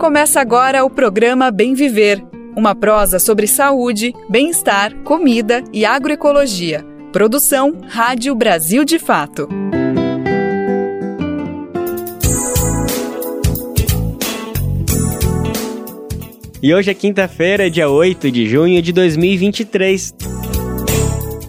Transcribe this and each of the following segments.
Começa agora o programa Bem Viver, uma prosa sobre saúde, bem-estar, comida e agroecologia. Produção Rádio Brasil de Fato. E hoje é quinta-feira, dia 8 de junho de 2023.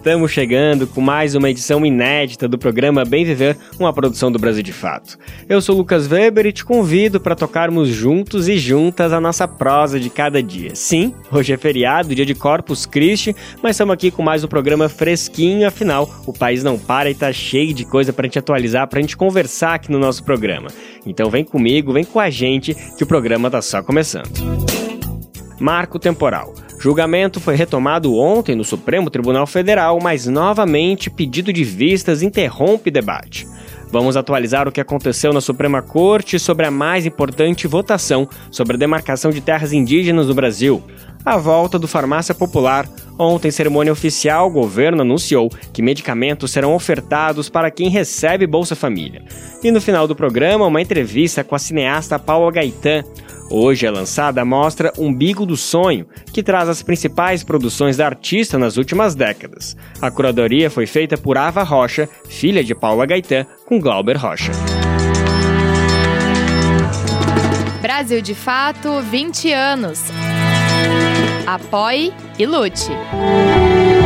Estamos chegando com mais uma edição inédita do programa Bem Viver, uma produção do Brasil de Fato. Eu sou Lucas Weber e te convido para tocarmos juntos e juntas a nossa prosa de cada dia. Sim, hoje é feriado, dia de Corpus Christi, mas estamos aqui com mais um programa fresquinho, afinal, o país não para e tá cheio de coisa para a gente atualizar, para a gente conversar aqui no nosso programa. Então vem comigo, vem com a gente, que o programa tá só começando. Marco temporal. Julgamento foi retomado ontem no Supremo Tribunal Federal, mas novamente pedido de vistas interrompe debate. Vamos atualizar o que aconteceu na Suprema Corte sobre a mais importante votação sobre a demarcação de terras indígenas no Brasil. A volta do Farmácia Popular. Ontem, cerimônia oficial, o governo anunciou que medicamentos serão ofertados para quem recebe Bolsa Família. E no final do programa, uma entrevista com a cineasta Paula Gaetan. Hoje é lançada a mostra Umbigo do Sonho, que traz as principais produções da artista nas últimas décadas. A curadoria foi feita por Ava Rocha, filha de Paula Gaetan, com Glauber Rocha. Brasil de Fato, 20 anos. Apoie e lute.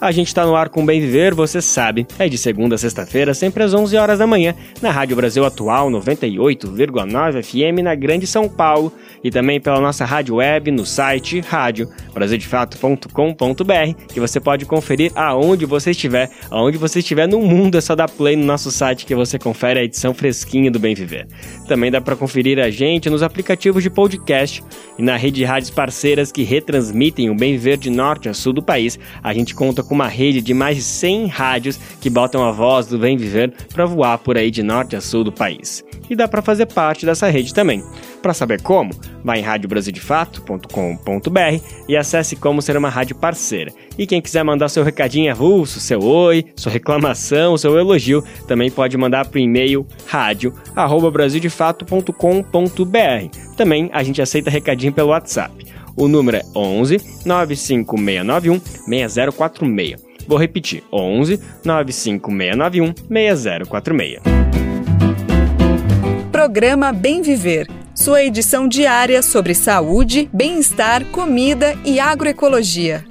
A gente está no ar com Bem Viver, você sabe. É de segunda a sexta-feira, sempre às 11 horas da manhã, na Rádio Brasil Atual 98,9 FM na Grande São Paulo e também pela nossa rádio web no site rádio brasildefato.com.br, que você pode conferir aonde você estiver, aonde você estiver no mundo, é só dar play no nosso site que você confere a edição fresquinha do Bem Viver. Também dá para conferir a gente nos aplicativos de podcast e na rede de rádios parceiras que retransmitem o Bem Viver de norte a sul do país. A gente conta com uma rede de mais de 100 rádios que botam a voz do Bem Viver para voar por aí de norte a sul do país. E dá para fazer parte dessa rede também. Para saber como, vá em radiobrasildefato.com.br e acesse como ser uma rádio parceira. E quem quiser mandar seu recadinho avulso, seu oi, sua reclamação, seu elogio, também pode mandar para o e-mail rádio@brasildefato.com.br. Também a gente aceita recadinho pelo WhatsApp. O número é 11 95691 6046. Vou repetir: 11 95691 6046. Programa Bem Viver. Sua edição diária sobre saúde, bem-estar, comida e agroecologia.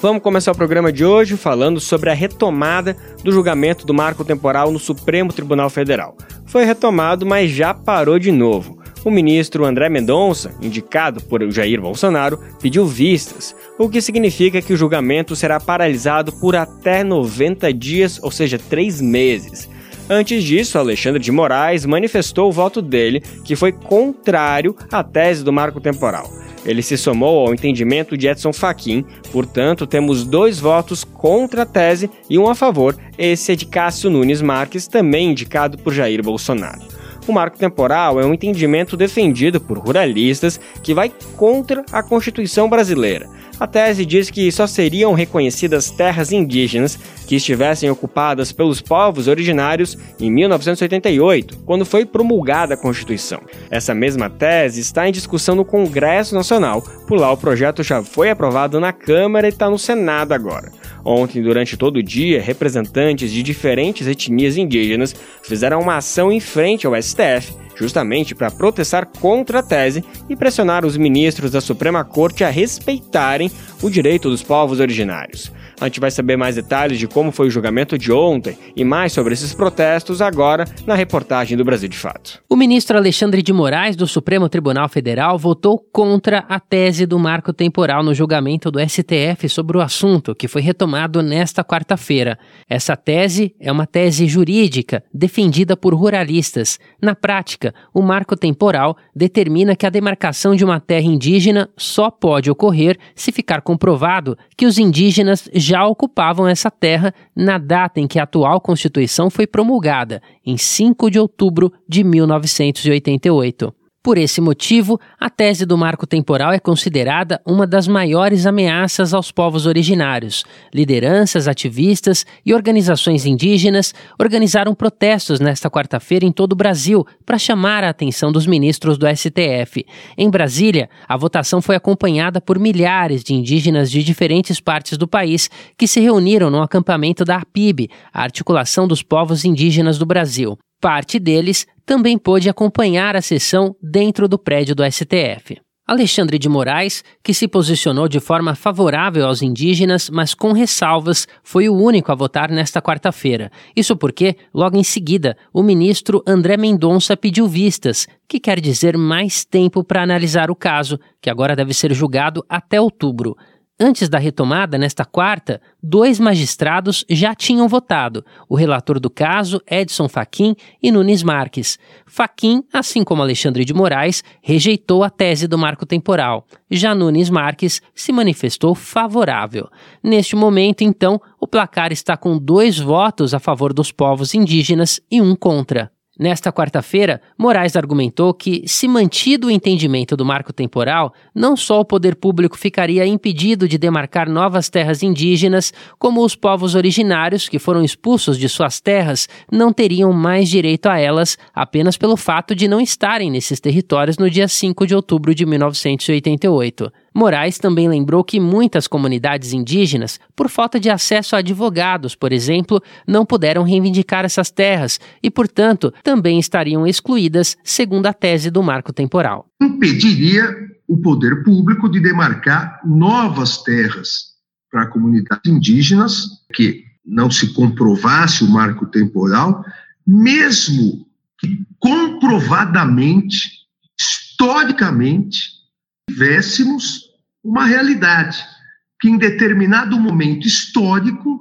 Vamos começar o programa de hoje falando sobre a retomada do julgamento do marco temporal no Supremo Tribunal Federal. Foi retomado, mas já parou de novo. O ministro André Mendonça, indicado por Jair Bolsonaro, pediu vistas, o que significa que o julgamento será paralisado por até 90 dias, ou seja, três meses. Antes disso, Alexandre de Moraes manifestou o voto dele, que foi contrário à tese do marco temporal. Ele se somou ao entendimento de Edson Fachin, portanto, temos dois votos contra a tese e um a favor. Esse é de Cássio Nunes Marques, também indicado por Jair Bolsonaro. O marco temporal é um entendimento defendido por ruralistas que vai contra a Constituição brasileira. A tese diz que só seriam reconhecidas terras indígenas que estivessem ocupadas pelos povos originários em 1988, quando foi promulgada a Constituição. Essa mesma tese está em discussão no Congresso Nacional, por lá o projeto já foi aprovado na Câmara e está no Senado agora. Ontem, durante todo o dia, representantes de diferentes etnias indígenas fizeram uma ação em frente ao STF justamente para protestar contra a tese e pressionar os ministros da Suprema Corte a respeitarem o direito dos povos originários. A gente vai saber mais detalhes de como foi o julgamento de ontem e mais sobre esses protestos agora na reportagem do Brasil de Fato. O ministro Alexandre de Moraes, do Supremo Tribunal Federal, votou contra a tese do marco temporal no julgamento do STF sobre o assunto, que foi retomado nesta quarta-feira. Essa tese é uma tese jurídica defendida por ruralistas. Na prática, o marco temporal determina que a demarcação de uma terra indígena só pode ocorrer se ficar comprovado que os indígenas já ocupavam essa terra na data em que a atual Constituição foi promulgada, em 5 de outubro de 1988. Por esse motivo, a tese do marco temporal é considerada uma das maiores ameaças aos povos originários. Lideranças, ativistas e organizações indígenas organizaram protestos nesta quarta-feira em todo o Brasil para chamar a atenção dos ministros do STF. Em Brasília, a votação foi acompanhada por milhares de indígenas de diferentes partes do país que se reuniram no acampamento da APIB, a Articulação dos Povos Indígenas do Brasil. Parte deles também pôde acompanhar a sessão dentro do prédio do STF. Alexandre de Moraes, que se posicionou de forma favorável aos indígenas, mas com ressalvas, foi o único a votar nesta quarta-feira. Isso porque, logo em seguida, o ministro André Mendonça pediu vistas, que quer dizer mais tempo para analisar o caso, que agora deve ser julgado até outubro. Antes da retomada, nesta quarta, dois magistrados já tinham votado: o relator do caso, Edson Fachin, e Nunes Marques. Fachin, assim como Alexandre de Moraes, rejeitou a tese do marco temporal. Já Nunes Marques se manifestou favorável. Neste momento, então, o placar está com dois votos a favor dos povos indígenas e um contra. Nesta quarta-feira, Moraes argumentou que, se mantido o entendimento do marco temporal, não só o poder público ficaria impedido de demarcar novas terras indígenas, como os povos originários que foram expulsos de suas terras não teriam mais direito a elas apenas pelo fato de não estarem nesses territórios no dia 5 de outubro de 1988. Moraes também lembrou que muitas comunidades indígenas, por falta de acesso a advogados, por exemplo, não puderam reivindicar essas terras e, portanto, também estariam excluídas, segundo a tese do marco temporal. Impediria o poder público de demarcar novas terras para comunidades indígenas que não se comprovasse o marco temporal, mesmo que comprovadamente, historicamente, tivéssemos uma realidade que em determinado momento histórico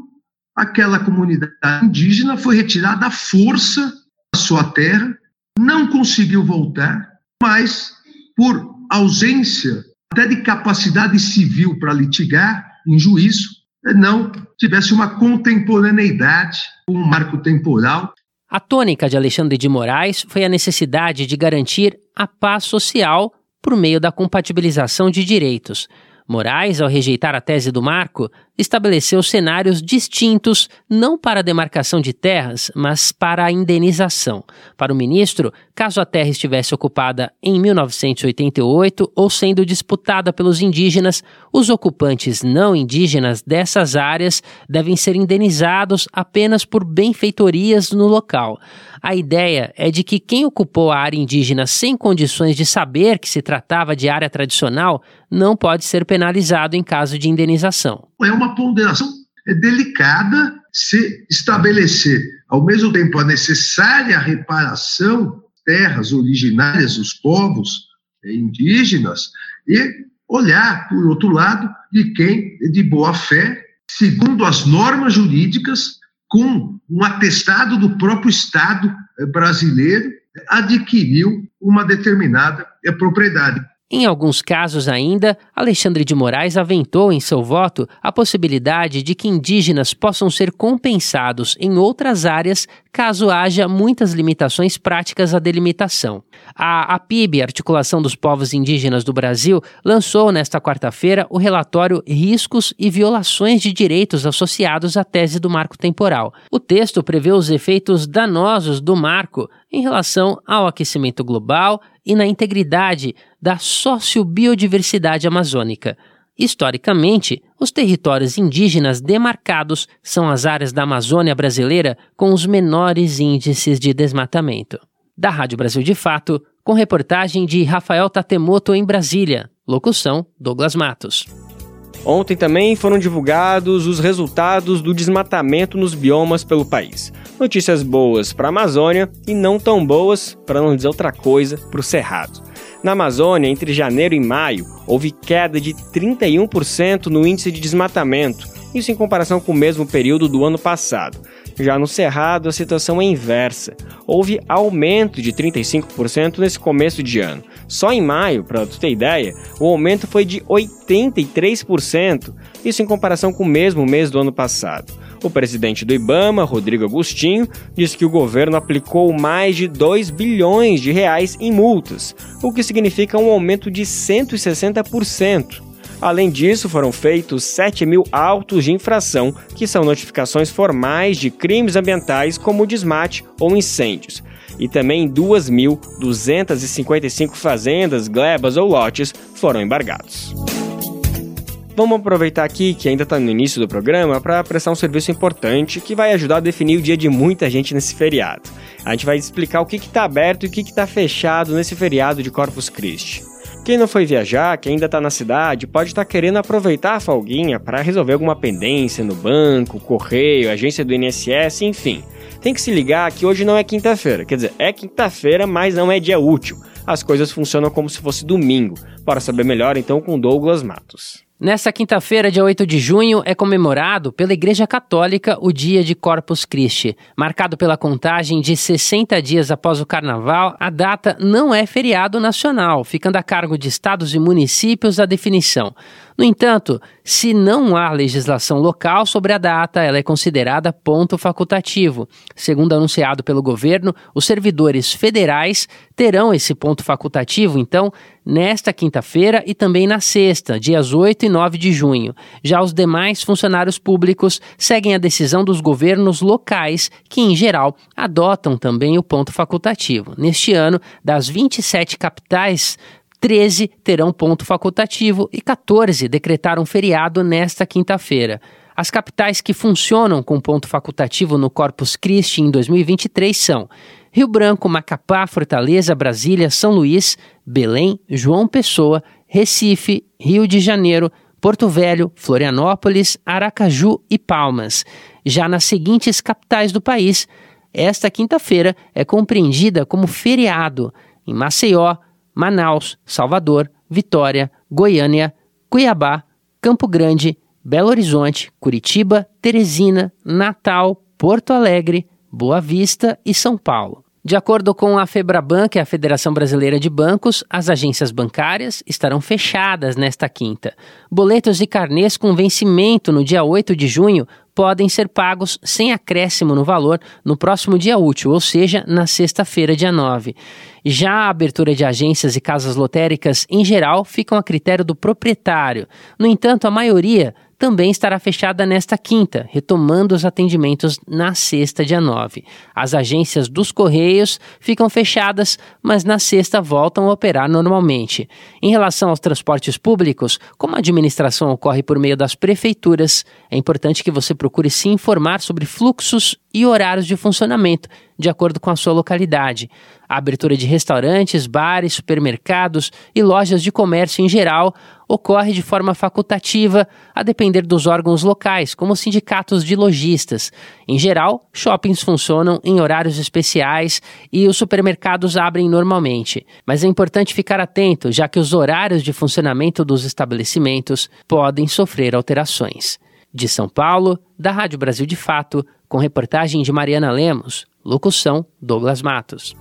aquela comunidade indígena foi retirada à força da sua terra, não conseguiu voltar, mas por ausência até de capacidade civil para litigar em juízo, não tivesse uma contemporaneidade, um marco temporal. A tônica de Alexandre de Moraes foi a necessidade de garantir a paz social por meio da compatibilização de direitos. Moraes, ao rejeitar a tese do marco, estabeleceu cenários distintos não para a demarcação de terras, mas para a indenização. Para o ministro, caso a terra estivesse ocupada em 1988 ou sendo disputada pelos indígenas, os ocupantes não indígenas dessas áreas devem ser indenizados apenas por benfeitorias no local. A ideia é de que quem ocupou a área indígena sem condições de saber que se tratava de área tradicional não pode ser penalizado em caso de indenização. É uma ponderação delicada se estabelecer, ao mesmo tempo, a necessária reparação terras originárias dos povos indígenas e olhar, por outro lado, de quem, de boa fé, segundo as normas jurídicas, com um atestado do próprio Estado eh, brasileiro, adquiriu uma determinada eh, propriedade. Em alguns casos ainda, Alexandre de Moraes aventou em seu voto a possibilidade de que indígenas possam ser compensados em outras áreas caso haja muitas limitações práticas à delimitação. A APIB, Articulação dos Povos Indígenas do Brasil, lançou nesta quarta-feira o relatório Riscos e Violações de Direitos Associados à Tese do Marco Temporal. O texto prevê os efeitos danosos do marco em relação ao aquecimento global e na integridade da sociobiodiversidade amazônica. Historicamente, os territórios indígenas demarcados são as áreas da Amazônia brasileira com os menores índices de desmatamento. Da Rádio Brasil de Fato, com reportagem de Rafael Tatemoto em Brasília. Locução: Douglas Matos. Ontem também foram divulgados os resultados do desmatamento nos biomas pelo país. Notícias boas para a Amazônia e não tão boas, para não dizer outra coisa, para o Cerrado. Na Amazônia, entre janeiro e maio, houve queda de 31% no índice de desmatamento, isso em comparação com o mesmo período do ano passado. Já no Cerrado, a situação é inversa. Houve aumento de 35% nesse começo de ano. Só em maio, para tu ter ideia, o aumento foi de 83%, isso em comparação com o mesmo mês do ano passado. O presidente do Ibama, Rodrigo Agostinho, disse que o governo aplicou mais de 2 bilhões de reais em multas, o que significa um aumento de 160%. Além disso, foram feitos 7 mil autos de infração, que são notificações formais de crimes ambientais como desmate ou incêndios. E também 2.255 fazendas, glebas ou lotes foram embargados. Vamos aproveitar aqui que ainda está no início do programa para prestar um serviço importante que vai ajudar a definir o dia de muita gente nesse feriado. A gente vai explicar o que está aberto e o que está fechado nesse feriado de Corpus Christi. Quem não foi viajar, quem ainda está na cidade, pode estar tá querendo aproveitar a folguinha para resolver alguma pendência no banco, correio, agência do INSS, enfim. Tem que se ligar que hoje não é quinta-feira, quer dizer, é quinta-feira, mas não é dia útil. As coisas funcionam como se fosse domingo. Para saber melhor, então, com Douglas Matos. Nessa quinta-feira, dia 8 de junho, é comemorado pela Igreja Católica o Dia de Corpus Christi. Marcado pela contagem de 60 dias após o Carnaval, a data não é feriado nacional, ficando a cargo de estados e municípios a definição. No entanto, se não há legislação local sobre a data, ela é considerada ponto facultativo. Segundo anunciado pelo governo, os servidores federais terão esse ponto facultativo, então, nesta quinta-feira e também na sexta, dias 8 e 9 de junho. Já os demais funcionários públicos seguem a decisão dos governos locais, que, em geral, adotam também o ponto facultativo. Neste ano, das 27 capitais 13 terão ponto facultativo e 14 decretaram feriado nesta quinta-feira. As capitais que funcionam com ponto facultativo no Corpus Christi em 2023 são Rio Branco, Macapá, Fortaleza, Brasília, São Luís, Belém, João Pessoa, Recife, Rio de Janeiro, Porto Velho, Florianópolis, Aracaju e Palmas. Já nas seguintes capitais do país, esta quinta-feira é compreendida como feriado em Maceió, Manaus, Salvador, Vitória, Goiânia, Cuiabá, Campo Grande, Belo Horizonte, Curitiba, Teresina, Natal, Porto Alegre, Boa Vista e São Paulo. De acordo com a Febraban, que é a Federação Brasileira de Bancos, as agências bancárias estarão fechadas nesta quinta. Boletos e carnês com vencimento no dia 8 de junho podem ser pagos sem acréscimo no valor no próximo dia útil, ou seja, na sexta-feira, dia 9. Já a abertura de agências e casas lotéricas, em geral, ficam a critério do proprietário. No entanto, a maioria também estará fechada nesta quinta, retomando os atendimentos na sexta, dia 9. As agências dos Correios ficam fechadas, mas na sexta voltam a operar normalmente. Em relação aos transportes públicos, como a administração ocorre por meio das prefeituras, é importante que você procure se informar sobre fluxos e horários de funcionamento, de acordo com a sua localidade. A abertura de restaurantes, bares, supermercados e lojas de comércio em geral ocorre de forma facultativa, a depender dos órgãos locais, como sindicatos de lojistas. Em geral, shoppings funcionam em horários especiais e os supermercados abrem normalmente. Mas é importante ficar atento, já que os horários de funcionamento dos estabelecimentos podem sofrer alterações. De São Paulo, da Rádio Brasil de Fato, com reportagem de Mariana Lemos, locução Douglas Matos.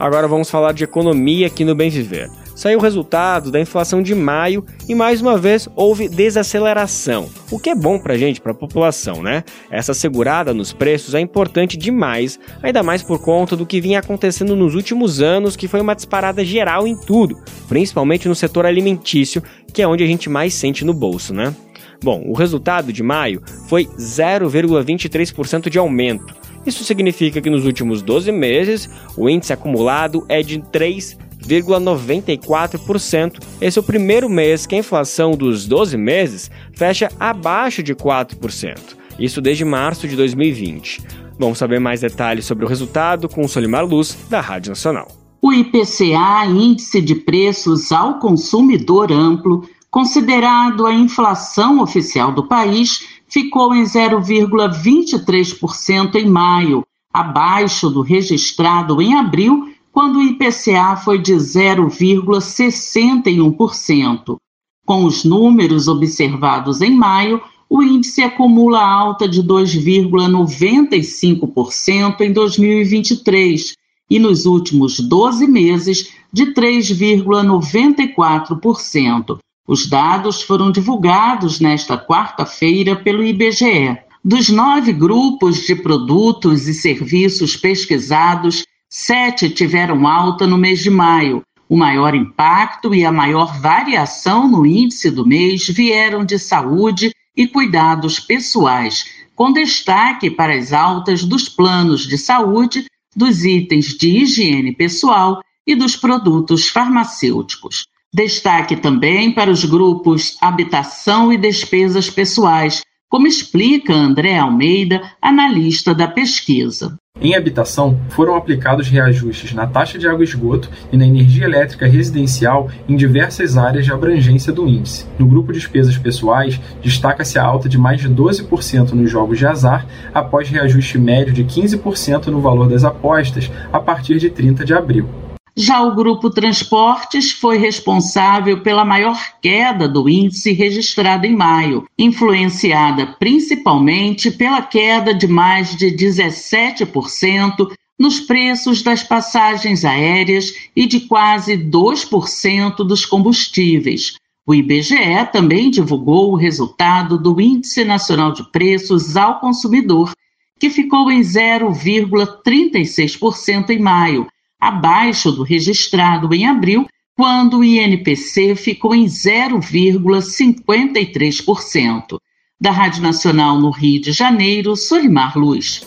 Agora vamos falar de economia aqui no Bem Viver. Saiu o resultado da inflação de maio e mais uma vez houve desaceleração, o que é bom para a gente, para a população, né? Essa segurada nos preços é importante demais, ainda mais por conta do que vinha acontecendo nos últimos anos, que foi uma disparada geral em tudo, principalmente no setor alimentício, que é onde a gente mais sente no bolso, né? Bom, o resultado de maio foi 0,23% de aumento. Isso significa que nos últimos 12 meses o índice acumulado é de 3,94%. Esse é o primeiro mês que a inflação dos 12 meses fecha abaixo de 4%. Isso desde março de 2020. Vamos saber mais detalhes sobre o resultado com o Solimar Luz, da Rádio Nacional. O IPCA, Índice de Preços ao Consumidor Amplo, Considerado a inflação oficial do país, ficou em 0,23% em maio, abaixo do registrado em abril, quando o IPCA foi de 0,61%. Com os números observados em maio, o índice acumula alta de 2,95% em 2023 e nos últimos 12 meses de 3,94%. Os dados foram divulgados nesta quarta-feira pelo IBGE. Dos nove grupos de produtos e serviços pesquisados, sete tiveram alta no mês de maio. O maior impacto e a maior variação no índice do mês vieram de saúde e cuidados pessoais, com destaque para as altas dos planos de saúde, dos itens de higiene pessoal e dos produtos farmacêuticos. Destaque também para os grupos habitação e despesas pessoais, como explica André Almeida, analista da pesquisa. Em habitação, foram aplicados reajustes na taxa de água e esgoto e na energia elétrica residencial em diversas áreas de abrangência do índice. No grupo de despesas pessoais, destaca-se a alta de mais de 12% nos jogos de azar, após reajuste médio de 15% no valor das apostas a partir de 30 de abril. Já o Grupo Transportes foi responsável pela maior queda do índice registrado em maio, influenciada principalmente pela queda de mais de 17% nos preços das passagens aéreas e de quase 2% dos combustíveis. O IBGE também divulgou o resultado do Índice Nacional de Preços ao Consumidor, que ficou em 0,36% em maio abaixo do registrado em abril, quando o INPC ficou em 0,53%. Da Rádio Nacional no Rio de Janeiro, Solimar Luz.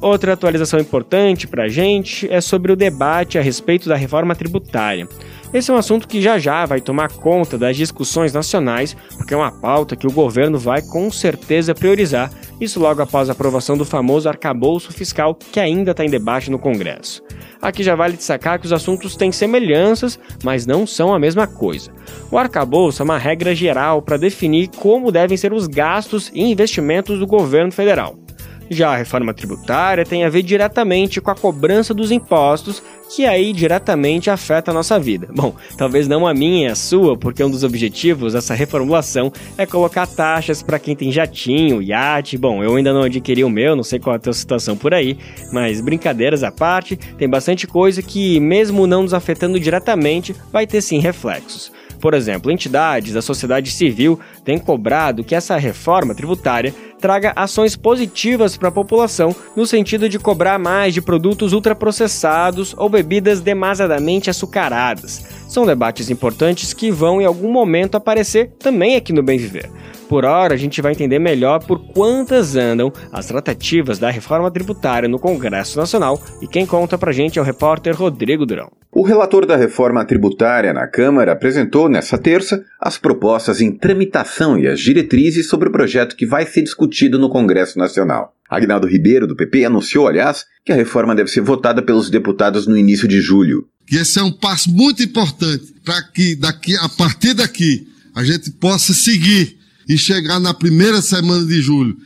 Outra atualização importante para a gente é sobre o debate a respeito da reforma tributária. Esse é um assunto que já já vai tomar conta das discussões nacionais, porque é uma pauta que o governo vai com certeza priorizar, isso logo após a aprovação do famoso arcabouço fiscal que ainda está em debate no Congresso. Aqui já vale destacar que os assuntos têm semelhanças, mas não são a mesma coisa. O arcabouço é uma regra geral para definir como devem ser os gastos e investimentos do governo federal. Já a reforma tributária tem a ver diretamente com a cobrança dos impostos, que aí diretamente afeta a nossa vida. Bom, talvez não a minha e a sua, porque um dos objetivos dessa reformulação é colocar taxas para quem tem jatinho, iate. Bom, eu ainda não adquiri o meu, não sei qual é a tua situação por aí, mas brincadeiras à parte, tem bastante coisa que, mesmo não nos afetando diretamente, vai ter sim reflexos. Por exemplo, entidades da sociedade civil têm cobrado que essa reforma tributária traga ações positivas para a população, no sentido de cobrar mais de produtos ultraprocessados ou bebidas demasiadamente açucaradas. São debates importantes que vão em algum momento aparecer também aqui no Bem Viver. Por hora, a gente vai entender melhor por quantas andam as tratativas da reforma tributária no Congresso Nacional e quem conta pra gente é o repórter Rodrigo Durão. O relator da reforma tributária na Câmara apresentou nesta terça as propostas em tramitação e as diretrizes sobre o projeto que vai ser discutido no Congresso Nacional. Agnaldo Ribeiro, do PP, anunciou, aliás, que a reforma deve ser votada pelos deputados no início de julho. Que esse é um passo muito importante para que daqui, a partir daqui, a gente possa seguir e chegar na primeira semana de julho.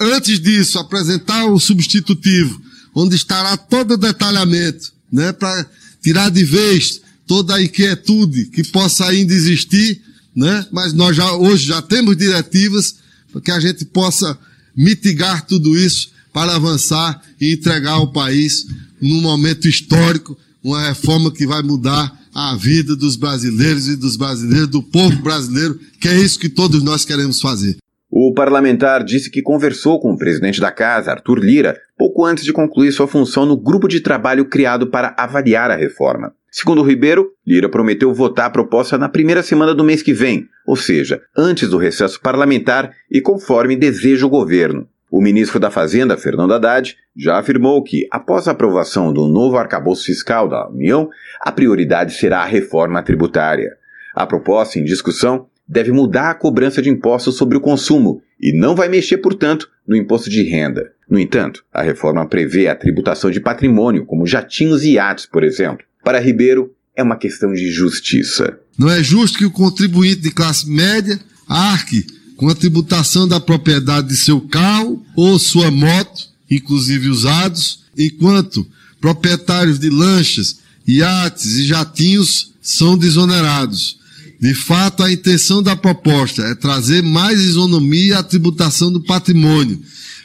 Antes disso, apresentar o substitutivo, onde estará todo o detalhamento, né, para tirar de vez toda a inquietude que possa ainda existir, né? Mas nós já hoje já temos diretivas para que a gente possa mitigar tudo isso para avançar e entregar ao país num momento histórico uma reforma que vai mudar a vida dos brasileiros e dos brasileiros, do povo brasileiro, que é isso que todos nós queremos fazer. O parlamentar disse que conversou com o presidente da casa, Arthur Lira, pouco antes de concluir sua função no grupo de trabalho criado para avaliar a reforma. Segundo o Ribeiro, Lira prometeu votar a proposta na primeira semana do mês que vem, ou seja, antes do recesso parlamentar e conforme deseja o governo. O ministro da Fazenda, Fernando Haddad, já afirmou que, após a aprovação do novo arcabouço fiscal da União, a prioridade será a reforma tributária. A proposta em discussão deve mudar a cobrança de impostos sobre o consumo e não vai mexer, portanto, no imposto de renda. No entanto, a reforma prevê a tributação de patrimônio, como jatinhos e iates, por exemplo. Para Ribeiro, é uma questão de justiça. Não é justo que o contribuinte de classe média arque com a tributação da propriedade de seu carro ou sua moto, inclusive usados, enquanto proprietários de lanchas, iates e jatinhos são desonerados. De fato, a intenção da proposta é trazer mais isonomia à tributação do patrimônio,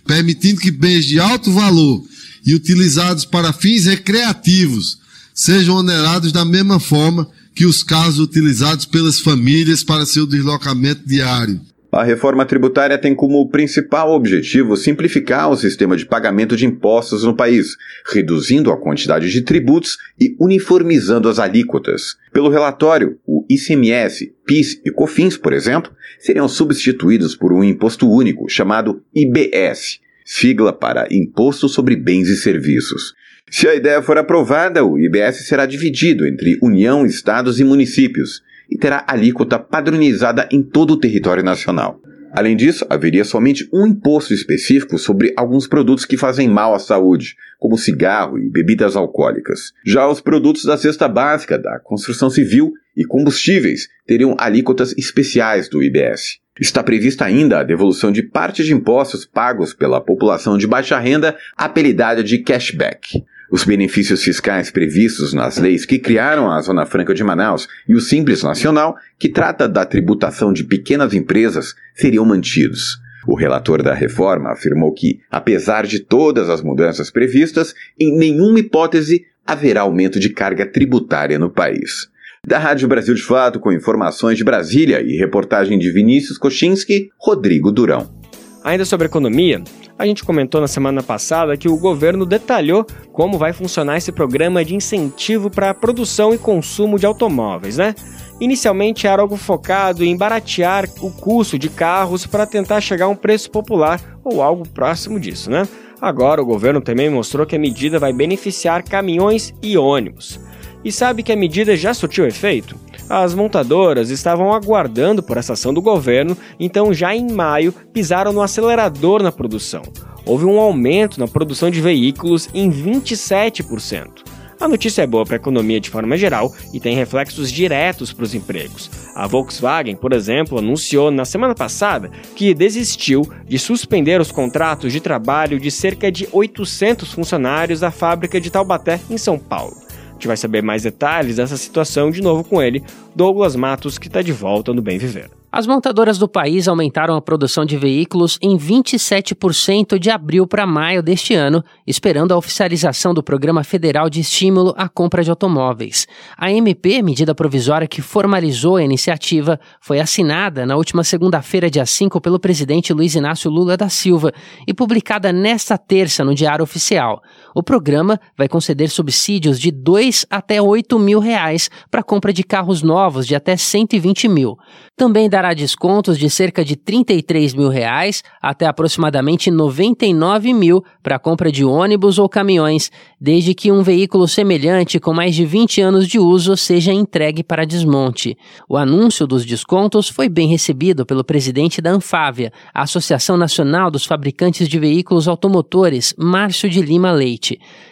permitindo que bens de alto valor e utilizados para fins recreativos sejam onerados da mesma forma que os carros utilizados pelas famílias para seu deslocamento diário. A reforma tributária tem como principal objetivo simplificar o sistema de pagamento de impostos no país, reduzindo a quantidade de tributos e uniformizando as alíquotas. Pelo relatório, o ICMS, PIS e COFINS, por exemplo, seriam substituídos por um imposto único chamado IBS, sigla para Imposto sobre Bens e Serviços. Se a ideia for aprovada, o IBS será dividido entre União, Estados e municípios e terá alíquota padronizada em todo o território nacional. Além disso, haveria somente um imposto específico sobre alguns produtos que fazem mal à saúde, como cigarro e bebidas alcoólicas. Já os produtos da cesta básica, da construção civil e combustíveis teriam alíquotas especiais do IBS. Está prevista ainda a devolução de parte de impostos pagos pela população de baixa renda, apelidada de cashback. Os benefícios fiscais previstos nas leis que criaram a Zona Franca de Manaus e o Simples Nacional, que trata da tributação de pequenas empresas, seriam mantidos. O relator da reforma afirmou que, apesar de todas as mudanças previstas, em nenhuma hipótese haverá aumento de carga tributária no país. Da Rádio Brasil de Fato, com informações de Brasília e reportagem de Vinícius Kochinski, Rodrigo Durão. Ainda sobre economia, a gente comentou na semana passada que o governo detalhou como vai funcionar esse programa de incentivo para a produção e consumo de automóveis, né? Inicialmente era algo focado em baratear o custo de carros para tentar chegar a um preço popular ou algo próximo disso, né? Agora o governo também mostrou que a medida vai beneficiar caminhões e ônibus. E sabe que a medida já surtiu efeito? As montadoras estavam aguardando por essa ação do governo, então já em maio pisaram no acelerador na produção. Houve um aumento na produção de veículos em 27%. A notícia é boa para a economia de forma geral e tem reflexos diretos para os empregos. A Volkswagen, por exemplo, anunciou na semana passada que desistiu de suspender os contratos de trabalho de cerca de 800 funcionários da fábrica de Taubaté, em São Paulo gente vai saber mais detalhes dessa situação de novo com ele, Douglas Matos, que está de volta no Bem Viver. As montadoras do país aumentaram a produção de veículos em 27% de abril para maio deste ano, esperando a oficialização do Programa Federal de Estímulo à Compra de Automóveis. A MP, medida provisória que formalizou a iniciativa, foi assinada na última segunda-feira, dia 5, pelo presidente Luiz Inácio Lula da Silva e publicada nesta terça no Diário Oficial. O programa vai conceder subsídios de 2 até 8 mil reais para compra de carros novos de até 120 mil. Também dará descontos de cerca de 33 mil reais até aproximadamente 99 mil para compra de ônibus ou caminhões, desde que um veículo semelhante com mais de 20 anos de uso seja entregue para desmonte. O anúncio dos descontos foi bem recebido pelo presidente da Anfávia, a Associação Nacional dos Fabricantes de Veículos Automotores, Márcio de Lima Leite.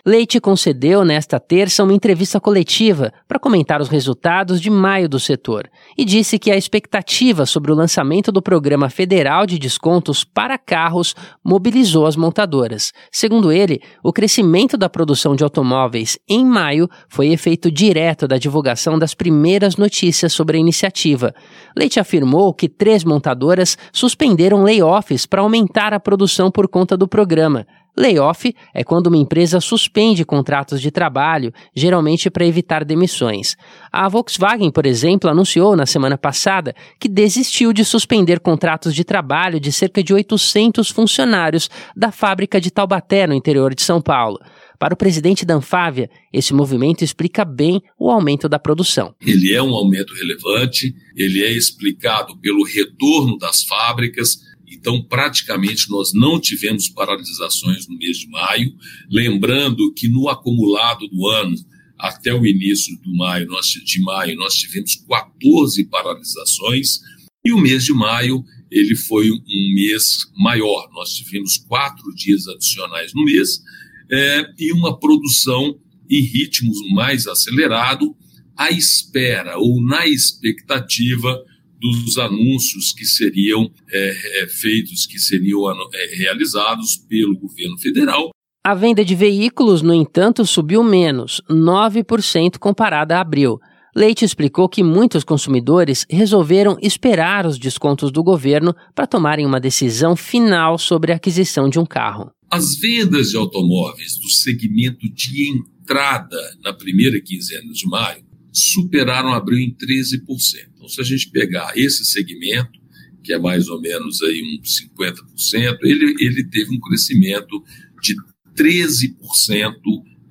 Leite concedeu nesta terça uma entrevista coletiva para comentar os resultados de maio do setor e disse que a expectativa expectativa sobre o lançamento do Programa Federal de Descontos para Carros mobilizou as montadoras. Segundo ele, o crescimento da produção de automóveis em maio foi efeito direto da divulgação das primeiras notícias sobre a iniciativa. Leite afirmou que três montadoras suspenderam layoffs para aumentar a produção por conta do programa. Layoff é quando uma empresa suspende contratos de trabalho, geralmente para evitar demissões. A Volkswagen, por exemplo, anunciou na semana passada que desistiu de suspender contratos de trabalho de cerca de 800 funcionários da fábrica de Taubaté, no interior de São Paulo. Para o presidente da Anfávia, esse movimento explica bem o aumento da produção. Ele é um aumento relevante, ele é explicado pelo retorno das fábricas, então, praticamente, nós não tivemos paralisações no mês de maio. Lembrando que no acumulado do ano, até o início do maio, nós, de maio, nós tivemos 14 paralisações. E o mês de maio, ele foi um mês maior. Nós tivemos quatro dias adicionais no mês é, e uma produção em ritmos mais acelerado, à espera ou na expectativa dos anúncios que seriam é, é, feitos, que seriam é, realizados pelo governo federal. A venda de veículos, no entanto, subiu menos, 9% comparada a abril. Leite explicou que muitos consumidores resolveram esperar os descontos do governo para tomarem uma decisão final sobre a aquisição de um carro. As vendas de automóveis do segmento de entrada na primeira quinzena de maio superaram abril em 13%. Então, se a gente pegar esse segmento, que é mais ou menos aí uns 50%, ele, ele teve um crescimento de 13%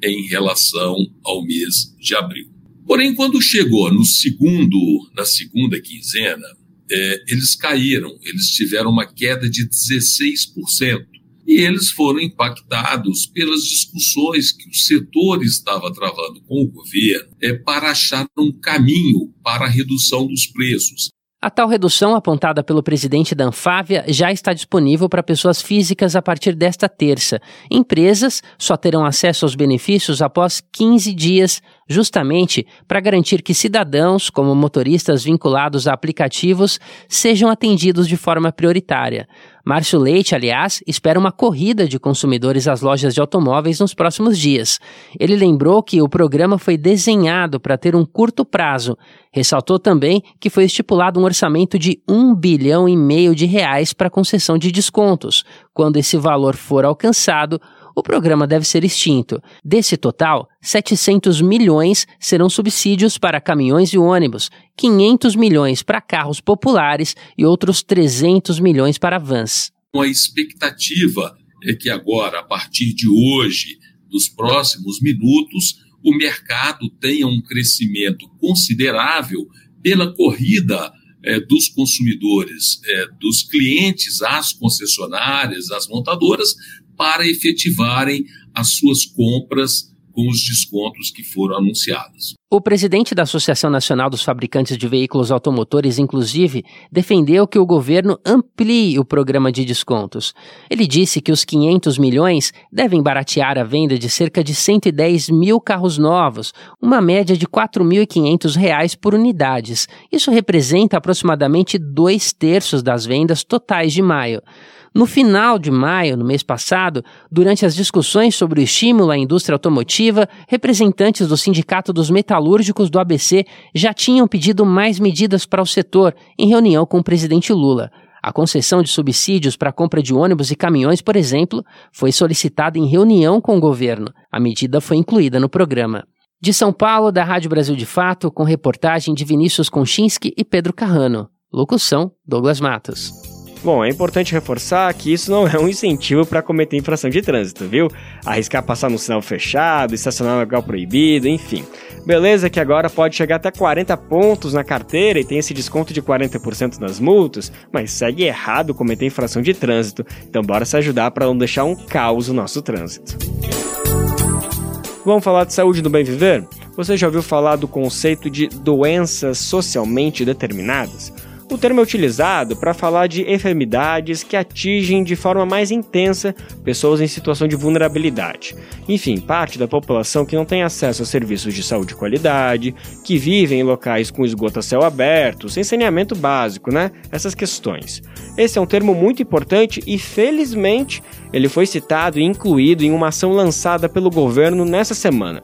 em relação ao mês de abril. Porém, quando chegou no segundo, na segunda quinzena, é, eles caíram, eles tiveram uma queda de 16%. E eles foram impactados pelas discussões que o setor estava travando com o governo é, para achar um caminho para a redução dos preços. A tal redução apontada pelo presidente da Anfávia já está disponível para pessoas físicas a partir desta terça. Empresas só terão acesso aos benefícios após 15 dias, justamente para garantir que cidadãos, como motoristas vinculados a aplicativos, sejam atendidos de forma prioritária. Márcio Leite, aliás, espera uma corrida de consumidores às lojas de automóveis nos próximos dias. Ele lembrou que o programa foi desenhado para ter um curto prazo. Ressaltou também que foi estipulado um orçamento de um bilhão e meio de reais para concessão de descontos. Quando esse valor for alcançado, o programa deve ser extinto. Desse total, 700 milhões serão subsídios para caminhões e ônibus, 500 milhões para carros populares e outros 300 milhões para vans. A expectativa é que agora, a partir de hoje, nos próximos minutos, o mercado tenha um crescimento considerável pela corrida é, dos consumidores, é, dos clientes às concessionárias, às montadoras, para efetivarem as suas compras com os descontos que foram anunciados. O presidente da Associação Nacional dos Fabricantes de Veículos Automotores, inclusive, defendeu que o governo amplie o programa de descontos. Ele disse que os 500 milhões devem baratear a venda de cerca de 110 mil carros novos, uma média de R$ 4.500 por unidades. Isso representa aproximadamente dois terços das vendas totais de maio. No final de maio, no mês passado, durante as discussões sobre o estímulo à indústria automotiva, representantes do Sindicato dos Metalúrgicos do ABC já tinham pedido mais medidas para o setor em reunião com o presidente Lula. A concessão de subsídios para a compra de ônibus e caminhões, por exemplo, foi solicitada em reunião com o governo. A medida foi incluída no programa. De São Paulo, da Rádio Brasil de Fato, com reportagem de Vinícius Konchinski e Pedro Carrano. Locução: Douglas Matos. Bom, é importante reforçar que isso não é um incentivo para cometer infração de trânsito, viu? Arriscar passar no sinal fechado, estacionar no local proibido, enfim. Beleza que agora pode chegar até 40 pontos na carteira e tem esse desconto de 40% nas multas, mas segue errado cometer infração de trânsito. Então bora se ajudar para não deixar um caos o nosso trânsito. Vamos falar de saúde no bem viver? Você já ouviu falar do conceito de doenças socialmente determinadas? O termo é utilizado para falar de enfermidades que atingem de forma mais intensa pessoas em situação de vulnerabilidade. Enfim, parte da população que não tem acesso a serviços de saúde de qualidade, que vivem em locais com esgoto a céu aberto, sem saneamento básico, né? Essas questões. Esse é um termo muito importante e, felizmente, ele foi citado e incluído em uma ação lançada pelo governo nessa semana.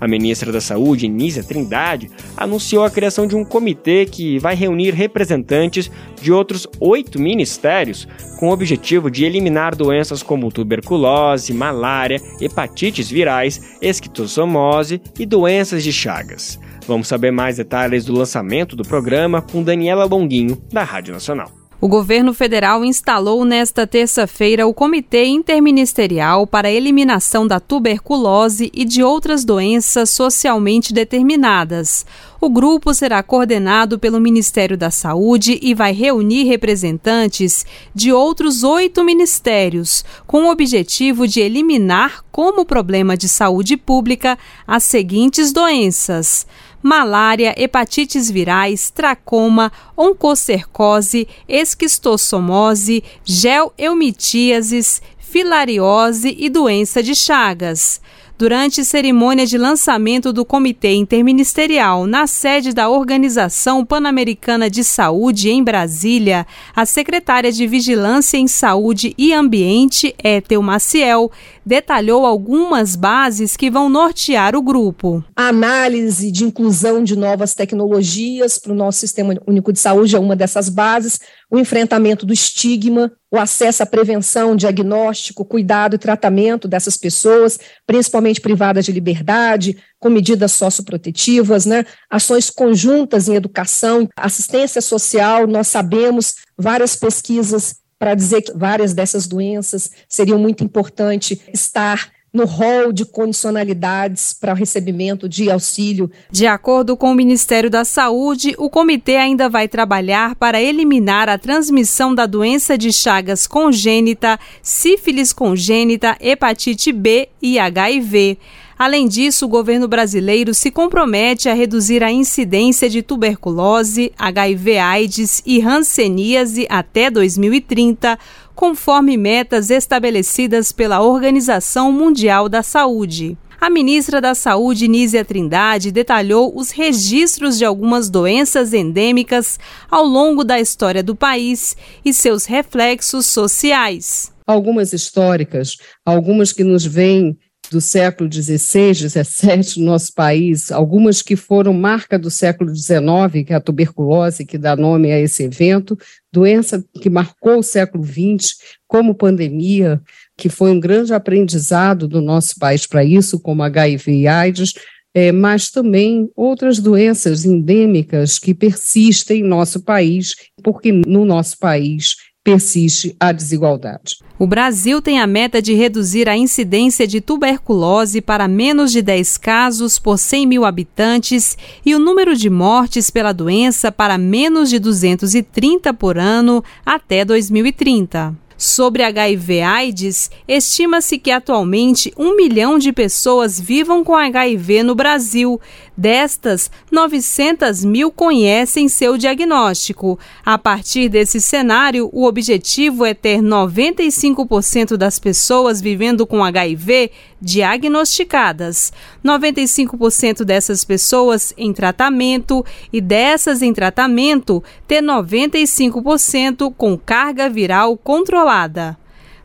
A ministra da Saúde, Nízia Trindade, anunciou a criação de um comitê que vai reunir representantes de outros oito ministérios com o objetivo de eliminar doenças como tuberculose, malária, hepatites virais, esquistossomose e doenças de Chagas. Vamos saber mais detalhes do lançamento do programa com Daniela Longuinho, da Rádio Nacional. O governo federal instalou nesta terça-feira o Comitê Interministerial para a Eliminação da Tuberculose e de outras doenças socialmente determinadas. O grupo será coordenado pelo Ministério da Saúde e vai reunir representantes de outros oito ministérios, com o objetivo de eliminar como problema de saúde pública as seguintes doenças malária, hepatites virais, tracoma, oncocercose, esquistossomose, gel-eumitíases, filariose e doença de Chagas. Durante cerimônia de lançamento do Comitê Interministerial na sede da Organização Pan-Americana de Saúde em Brasília, a secretária de Vigilância em Saúde e Ambiente, Ethel Maciel, detalhou algumas bases que vão nortear o grupo. A análise de inclusão de novas tecnologias para o nosso sistema único de saúde é uma dessas bases, o enfrentamento do estigma, o acesso à prevenção, diagnóstico, cuidado e tratamento dessas pessoas, principalmente privadas de liberdade, com medidas socioprotetivas, né? ações conjuntas em educação, assistência social. Nós sabemos várias pesquisas para dizer que várias dessas doenças seriam muito importante estar no rol de condicionalidades para o recebimento de auxílio. De acordo com o Ministério da Saúde, o comitê ainda vai trabalhar para eliminar a transmissão da doença de Chagas congênita, sífilis congênita, hepatite B e HIV. Além disso, o governo brasileiro se compromete a reduzir a incidência de tuberculose, HIV-AIDS e hanseníase até 2030, conforme metas estabelecidas pela Organização Mundial da Saúde. A ministra da Saúde, Nízia Trindade, detalhou os registros de algumas doenças endêmicas ao longo da história do país e seus reflexos sociais. Algumas históricas, algumas que nos vêm do século XVI, XVII no nosso país, algumas que foram marca do século XIX, que é a tuberculose, que dá nome a esse evento, doença que marcou o século XX como pandemia, que foi um grande aprendizado do nosso país para isso, como HIV e AIDS, é, mas também outras doenças endêmicas que persistem em nosso país, porque no nosso país persiste a desigualdade. O Brasil tem a meta de reduzir a incidência de tuberculose para menos de 10 casos por 100 mil habitantes e o número de mortes pela doença para menos de 230 por ano até 2030. Sobre HIV/AIDS, estima-se que atualmente um milhão de pessoas vivam com HIV no Brasil. Destas, 900 mil conhecem seu diagnóstico. A partir desse cenário, o objetivo é ter 95% das pessoas vivendo com HIV diagnosticadas, 95% dessas pessoas em tratamento e dessas em tratamento ter 95% com carga viral controlada.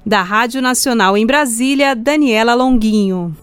Da Rádio Nacional em Brasília, Daniela Longuinho.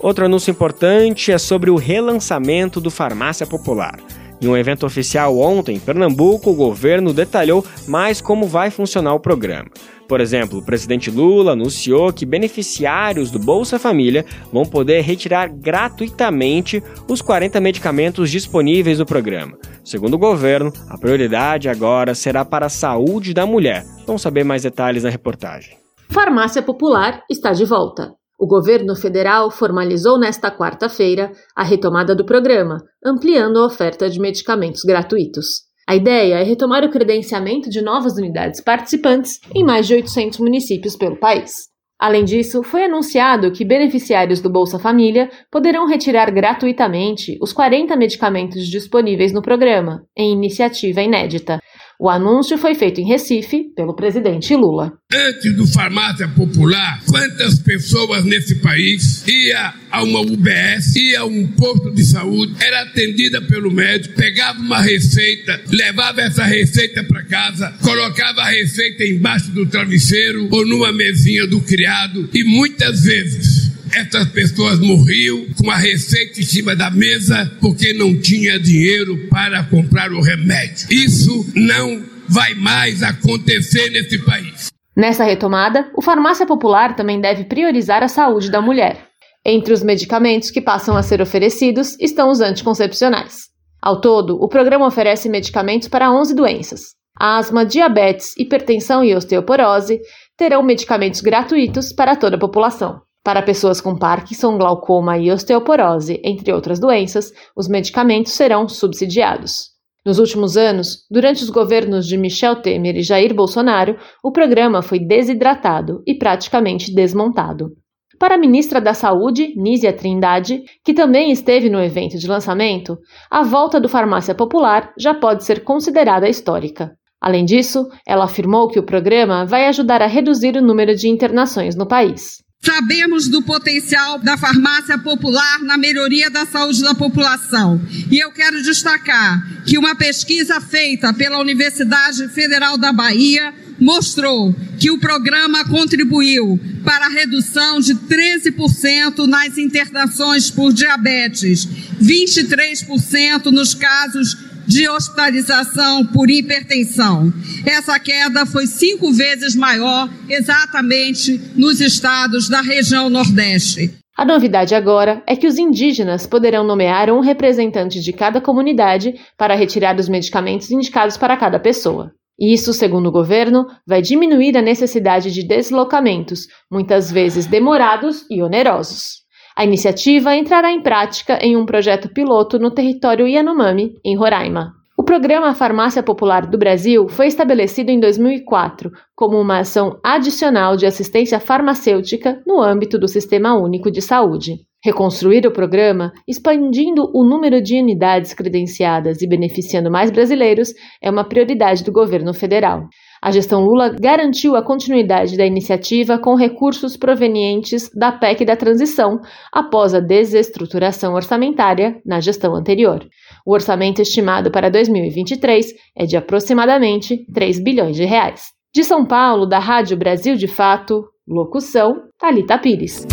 Outro anúncio importante é sobre o relançamento do Farmácia Popular. Em um evento oficial ontem, em Pernambuco, o governo detalhou mais como vai funcionar o programa. Por exemplo, o presidente Lula anunciou que beneficiários do Bolsa Família vão poder retirar gratuitamente os 40 medicamentos disponíveis no programa. Segundo o governo, a prioridade agora será para a saúde da mulher. Vamos saber mais detalhes na reportagem. Farmácia Popular está de volta. O governo federal formalizou nesta quarta-feira a retomada do programa, ampliando a oferta de medicamentos gratuitos. A ideia é retomar o credenciamento de novas unidades participantes em mais de 800 municípios pelo país. Além disso, foi anunciado que beneficiários do Bolsa Família poderão retirar gratuitamente os 40 medicamentos disponíveis no programa, em iniciativa inédita, o anúncio foi feito em Recife pelo presidente Lula. Antes do farmácia popular, quantas pessoas nesse país ia a uma UBS, ia a um posto de saúde, era atendida pelo médico, pegava uma receita, levava essa receita para casa, colocava a receita embaixo do travesseiro ou numa mesinha do criado e muitas vezes essas pessoas morriam com a receita em cima da mesa porque não tinha dinheiro para comprar o remédio. Isso não vai mais acontecer nesse país. Nessa retomada, o farmácia popular também deve priorizar a saúde da mulher. Entre os medicamentos que passam a ser oferecidos estão os anticoncepcionais. Ao todo, o programa oferece medicamentos para 11 doenças. Asma, diabetes, hipertensão e osteoporose terão medicamentos gratuitos para toda a população. Para pessoas com Parkinson, glaucoma e osteoporose, entre outras doenças, os medicamentos serão subsidiados. Nos últimos anos, durante os governos de Michel Temer e Jair Bolsonaro, o programa foi desidratado e praticamente desmontado. Para a ministra da Saúde, Nízia Trindade, que também esteve no evento de lançamento, a volta do farmácia popular já pode ser considerada histórica. Além disso, ela afirmou que o programa vai ajudar a reduzir o número de internações no país. Sabemos do potencial da farmácia popular na melhoria da saúde da população. E eu quero destacar que uma pesquisa feita pela Universidade Federal da Bahia mostrou que o programa contribuiu para a redução de 13% nas internações por diabetes, 23% nos casos de hospitalização por hipertensão. Essa queda foi cinco vezes maior exatamente nos estados da região Nordeste. A novidade agora é que os indígenas poderão nomear um representante de cada comunidade para retirar os medicamentos indicados para cada pessoa. Isso, segundo o governo, vai diminuir a necessidade de deslocamentos, muitas vezes demorados e onerosos. A iniciativa entrará em prática em um projeto piloto no território Yanomami, em Roraima. O programa Farmácia Popular do Brasil foi estabelecido em 2004 como uma ação adicional de assistência farmacêutica no âmbito do Sistema Único de Saúde. Reconstruir o programa, expandindo o número de unidades credenciadas e beneficiando mais brasileiros, é uma prioridade do governo federal. A gestão Lula garantiu a continuidade da iniciativa com recursos provenientes da PEC da transição, após a desestruturação orçamentária na gestão anterior. O orçamento estimado para 2023 é de aproximadamente 3 bilhões de reais. De São Paulo, da Rádio Brasil de Fato, locução Talita Pires.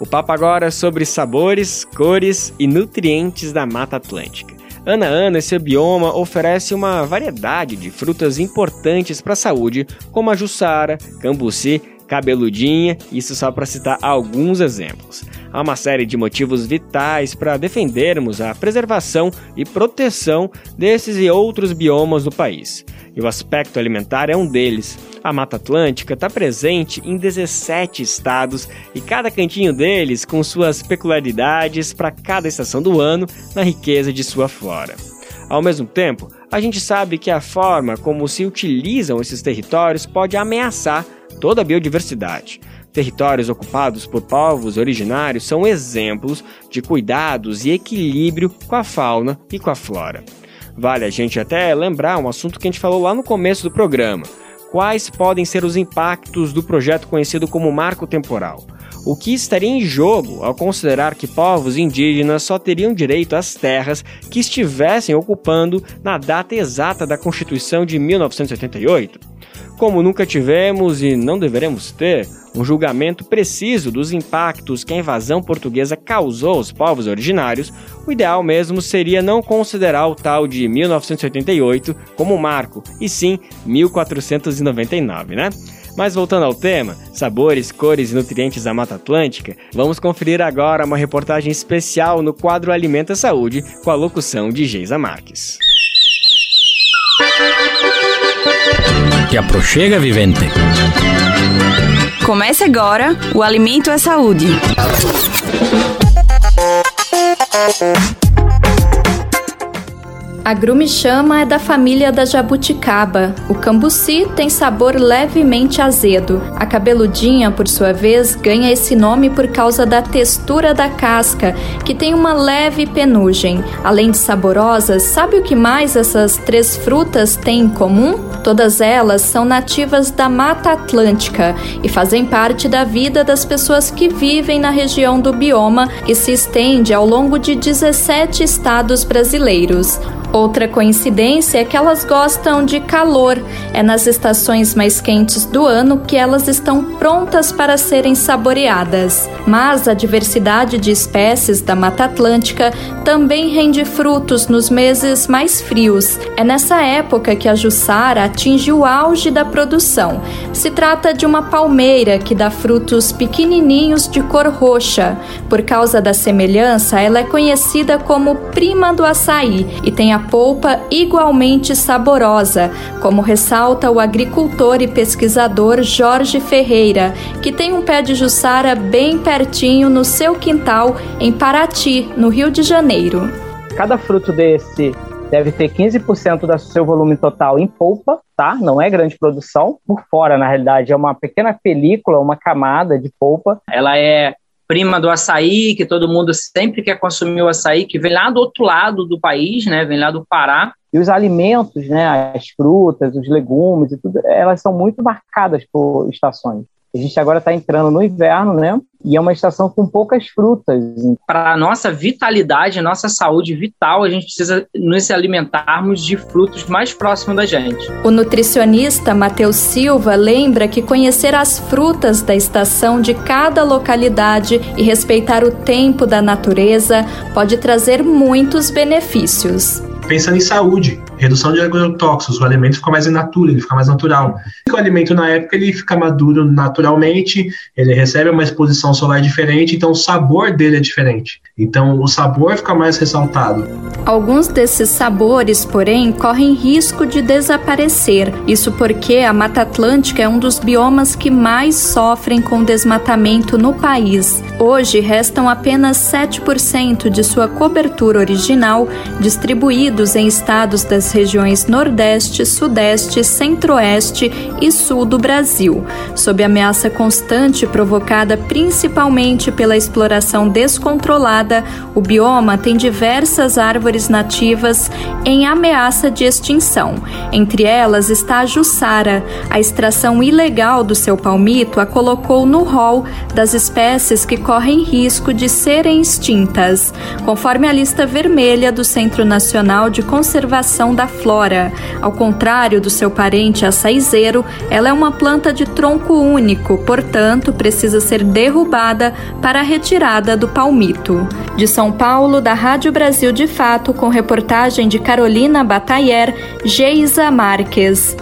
O papo agora é sobre sabores, cores e nutrientes da Mata Atlântica. Ano a ano, esse bioma oferece uma variedade de frutas importantes para a saúde, como a jussara, cambuci, cabeludinha, isso só para citar alguns exemplos. Há uma série de motivos vitais para defendermos a preservação e proteção desses e outros biomas do país. E o aspecto alimentar é um deles. A Mata Atlântica está presente em 17 estados e cada cantinho deles com suas peculiaridades para cada estação do ano na riqueza de sua flora. Ao mesmo tempo, a gente sabe que a forma como se utilizam esses territórios pode ameaçar toda a biodiversidade. Territórios ocupados por povos originários são exemplos de cuidados e equilíbrio com a fauna e com a flora. Vale a gente até lembrar um assunto que a gente falou lá no começo do programa quais podem ser os impactos do projeto conhecido como Marco Temporal. O que estaria em jogo ao considerar que povos indígenas só teriam direito às terras que estivessem ocupando na data exata da Constituição de 1988? Como nunca tivemos e não deveremos ter um julgamento preciso dos impactos que a invasão portuguesa causou aos povos originários, o ideal mesmo seria não considerar o tal de 1988 como marco, e sim 1499, né? Mas voltando ao tema, sabores, cores e nutrientes da Mata Atlântica, vamos conferir agora uma reportagem especial no quadro Alimenta Saúde com a locução de Geisa Marques. Te aproxega, vivente. Comece agora o Alimento é Saúde. A grume-chama é da família da jabuticaba. O cambuci tem sabor levemente azedo. A cabeludinha, por sua vez, ganha esse nome por causa da textura da casca, que tem uma leve penugem. Além de saborosas, sabe o que mais essas três frutas têm em comum? Todas elas são nativas da Mata Atlântica e fazem parte da vida das pessoas que vivem na região do bioma, que se estende ao longo de 17 estados brasileiros. Outra coincidência é que elas gostam de calor. É nas estações mais quentes do ano que elas estão prontas para serem saboreadas. Mas a diversidade de espécies da Mata Atlântica também rende frutos nos meses mais frios. É nessa época que a jussara atinge o auge da produção. Se trata de uma palmeira que dá frutos pequenininhos de cor roxa. Por causa da semelhança, ela é conhecida como prima do açaí e tem a polpa igualmente saborosa, como ressalta o agricultor e pesquisador Jorge Ferreira, que tem um pé de jussara bem pertinho no seu quintal em Paraty, no Rio de Janeiro. Cada fruto desse deve ter 15% do seu volume total em polpa, tá? Não é grande produção. Por fora, na realidade, é uma pequena película, uma camada de polpa. Ela é prima do açaí, que todo mundo sempre quer consumir o açaí, que vem lá do outro lado do país, né? Vem lá do Pará. E os alimentos, né? As frutas, os legumes e tudo, elas são muito marcadas por estações. A gente agora está entrando no inverno, né? E é uma estação com poucas frutas. Para a nossa vitalidade, nossa saúde vital, a gente precisa nos alimentarmos de frutos mais próximos da gente. O nutricionista Matheus Silva lembra que conhecer as frutas da estação de cada localidade e respeitar o tempo da natureza pode trazer muitos benefícios pensando em saúde, redução de agrotóxicos, o alimento fica mais in natura, ele fica mais natural. O alimento na época ele fica maduro naturalmente, ele recebe uma exposição solar diferente, então o sabor dele é diferente. Então o sabor fica mais ressaltado. Alguns desses sabores, porém, correm risco de desaparecer. Isso porque a Mata Atlântica é um dos biomas que mais sofrem com desmatamento no país. Hoje restam apenas 7% de sua cobertura original distribuídos em estados das regiões Nordeste, Sudeste, Centro-Oeste e Sul do Brasil, sob ameaça constante provocada principalmente pela exploração descontrolada. O bioma tem diversas árvores nativas em ameaça de extinção. Entre elas está a jussara. A extração ilegal do seu palmito a colocou no rol das espécies que correm risco de serem extintas, conforme a lista vermelha do Centro Nacional de Conservação da Flora. Ao contrário do seu parente açaizeiro, ela é uma planta de tronco único, portanto, precisa ser derrubada para a retirada do palmito. De São Paulo, da Rádio Brasil de Fato, com reportagem de Carolina Batayer, Geisa Marques.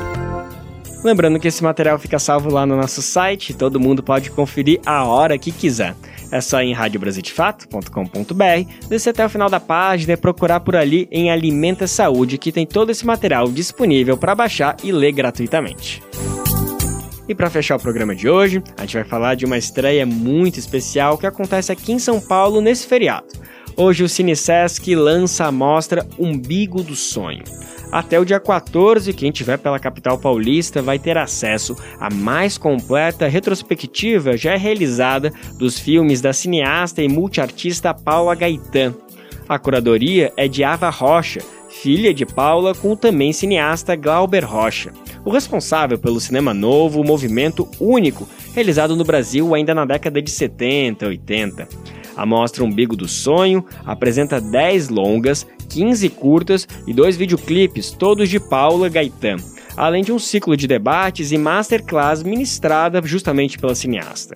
Lembrando que esse material fica salvo lá no nosso site, todo mundo pode conferir a hora que quiser. É só ir em radiobrasildefato.com.br, descer até o final da página e procurar por ali em Alimenta Saúde, que tem todo esse material disponível para baixar e ler gratuitamente. E para fechar o programa de hoje, a gente vai falar de uma estreia muito especial que acontece aqui em São Paulo nesse feriado. Hoje o CineSesc lança a mostra Umbigo do Sonho. Até o dia 14, quem estiver pela capital paulista vai ter acesso à mais completa retrospectiva já realizada dos filmes da cineasta e multiartista Paula Gaetan. A curadoria é de Ava Rocha, filha de Paula com o também cineasta Glauber Rocha, o responsável pelo cinema novo, movimento único, realizado no Brasil ainda na década de 70, 80. A mostra Umbigo do Sonho apresenta 10 longas, 15 curtas e dois videoclipes, todos de Paula Gaetan, além de um ciclo de debates e masterclass ministrada justamente pela cineasta.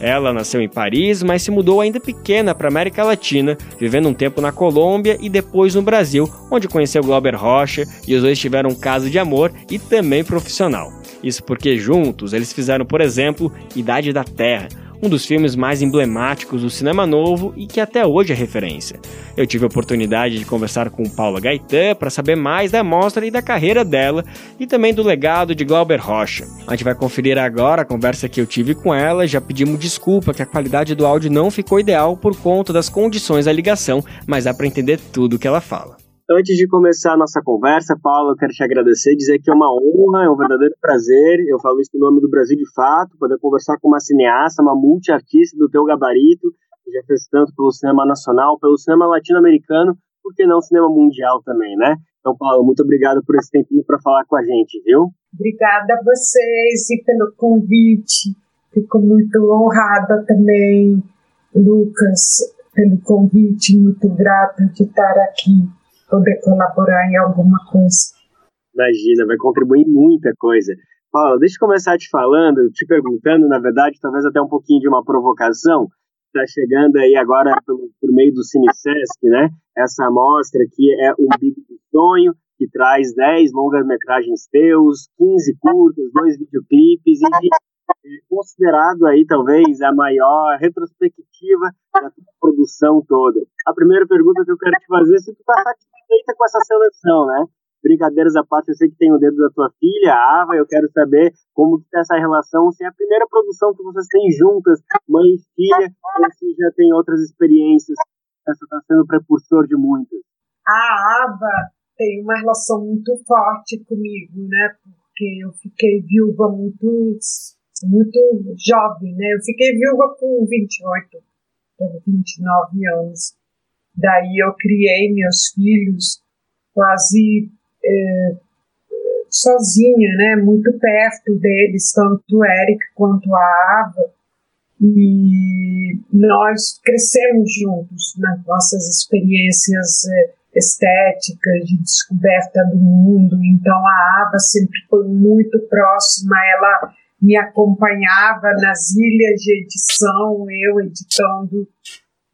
Ela nasceu em Paris, mas se mudou ainda pequena para a América Latina, vivendo um tempo na Colômbia e depois no Brasil, onde conheceu Glauber Rocha e os dois tiveram um caso de amor e também profissional. Isso porque juntos eles fizeram, por exemplo, Idade da Terra, um dos filmes mais emblemáticos do cinema novo e que até hoje é referência. Eu tive a oportunidade de conversar com Paula Gaetan para saber mais da mostra e da carreira dela e também do legado de Glauber Rocha. A gente vai conferir agora a conversa que eu tive com ela, já pedimos desculpa que a qualidade do áudio não ficou ideal por conta das condições da ligação, mas dá para entender tudo o que ela fala. Antes de começar a nossa conversa, Paulo, eu quero te agradecer, dizer que é uma honra, é um verdadeiro prazer, eu falo isso em nome do Brasil de Fato, poder conversar com uma cineasta, uma multiartista do teu gabarito, que já fez tanto pelo cinema nacional, pelo cinema latino-americano, por que não cinema mundial também, né? Então, Paulo, muito obrigado por esse tempinho para falar com a gente, viu? Obrigada a vocês e pelo convite. Fico muito honrada também, Lucas, pelo convite, muito grata de estar aqui poder colaborar em alguma coisa. Imagina, vai contribuir muita coisa. Paula, deixa eu começar te falando, te perguntando, na verdade, talvez até um pouquinho de uma provocação. Está chegando aí agora por, por meio do CineSesc, né? Essa amostra que é o Bigo do Sonho, que traz 10 longas-metragens teus, 15 curtas, dois videoclipes, é considerado aí talvez a maior retrospectiva da produção toda. A primeira pergunta que eu quero te fazer é se tu está satisfeita com essa seleção, né? Brincadeiras à parte, eu sei que tem o dedo da tua filha, a Ava, eu quero saber como que tá essa relação, se é a primeira produção que vocês têm juntas, mãe e filha, ou se já tem outras experiências, essa está sendo precursor de muitas. A Ava tem uma relação muito forte comigo, né? Porque eu fiquei viúva muito muito jovem, né? Eu fiquei viúva com 28, 29 anos. Daí eu criei meus filhos quase é, sozinha, né? Muito perto deles, tanto o Eric quanto a Ava. E nós crescemos juntos nas nossas experiências eh, estéticas, de descoberta do mundo. Então a Ava sempre foi muito próxima, ela me acompanhava nas ilhas de edição, eu editando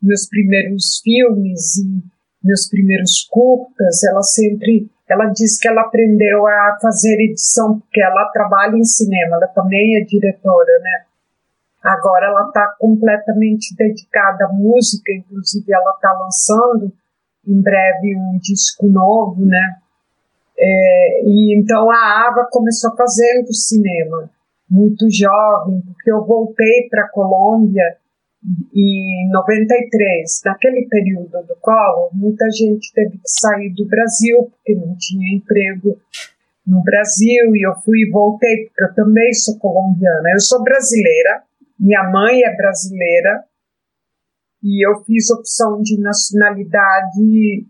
meus primeiros filmes e meus primeiros curtas, ela sempre, ela disse que ela aprendeu a fazer edição porque ela trabalha em cinema, ela também é diretora, né? Agora ela está completamente dedicada à música, inclusive ela está lançando em breve um disco novo, né? É, e então a Ava começou fazendo cinema muito jovem, porque eu voltei para a Colômbia em 93. Naquele período do Collor, muita gente teve que sair do Brasil, porque não tinha emprego no Brasil, e eu fui e voltei, porque eu também sou colombiana. Eu sou brasileira, minha mãe é brasileira, e eu fiz opção de nacionalidade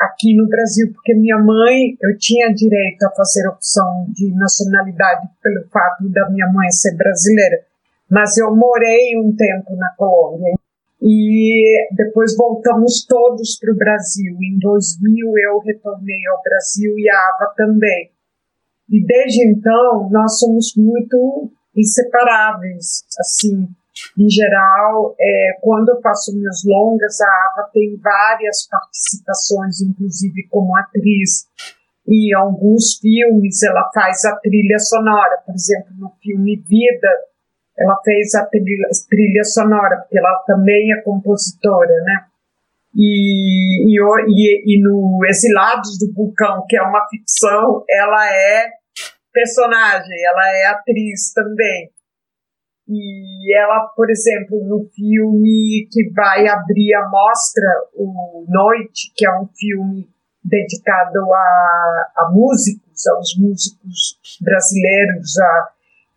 aqui no Brasil, porque minha mãe, eu tinha direito a fazer opção de nacionalidade pelo fato da minha mãe ser brasileira, mas eu morei um tempo na Colômbia e depois voltamos todos para o Brasil. Em 2000 eu retornei ao Brasil e a Ava também. E desde então nós somos muito inseparáveis, assim, em geral, é, quando eu faço meus longas, a Ava tem várias participações, inclusive como atriz. E em alguns filmes ela faz a trilha sonora, por exemplo, no filme Vida, ela fez a trilha, trilha sonora, porque ela também é compositora, né? E, e, e, e no Exilados do Vulcão, que é uma ficção, ela é personagem, ela é atriz também. E ela, por exemplo, no filme que vai abrir a mostra, o Noite, que é um filme dedicado a, a músicos, aos músicos brasileiros, a,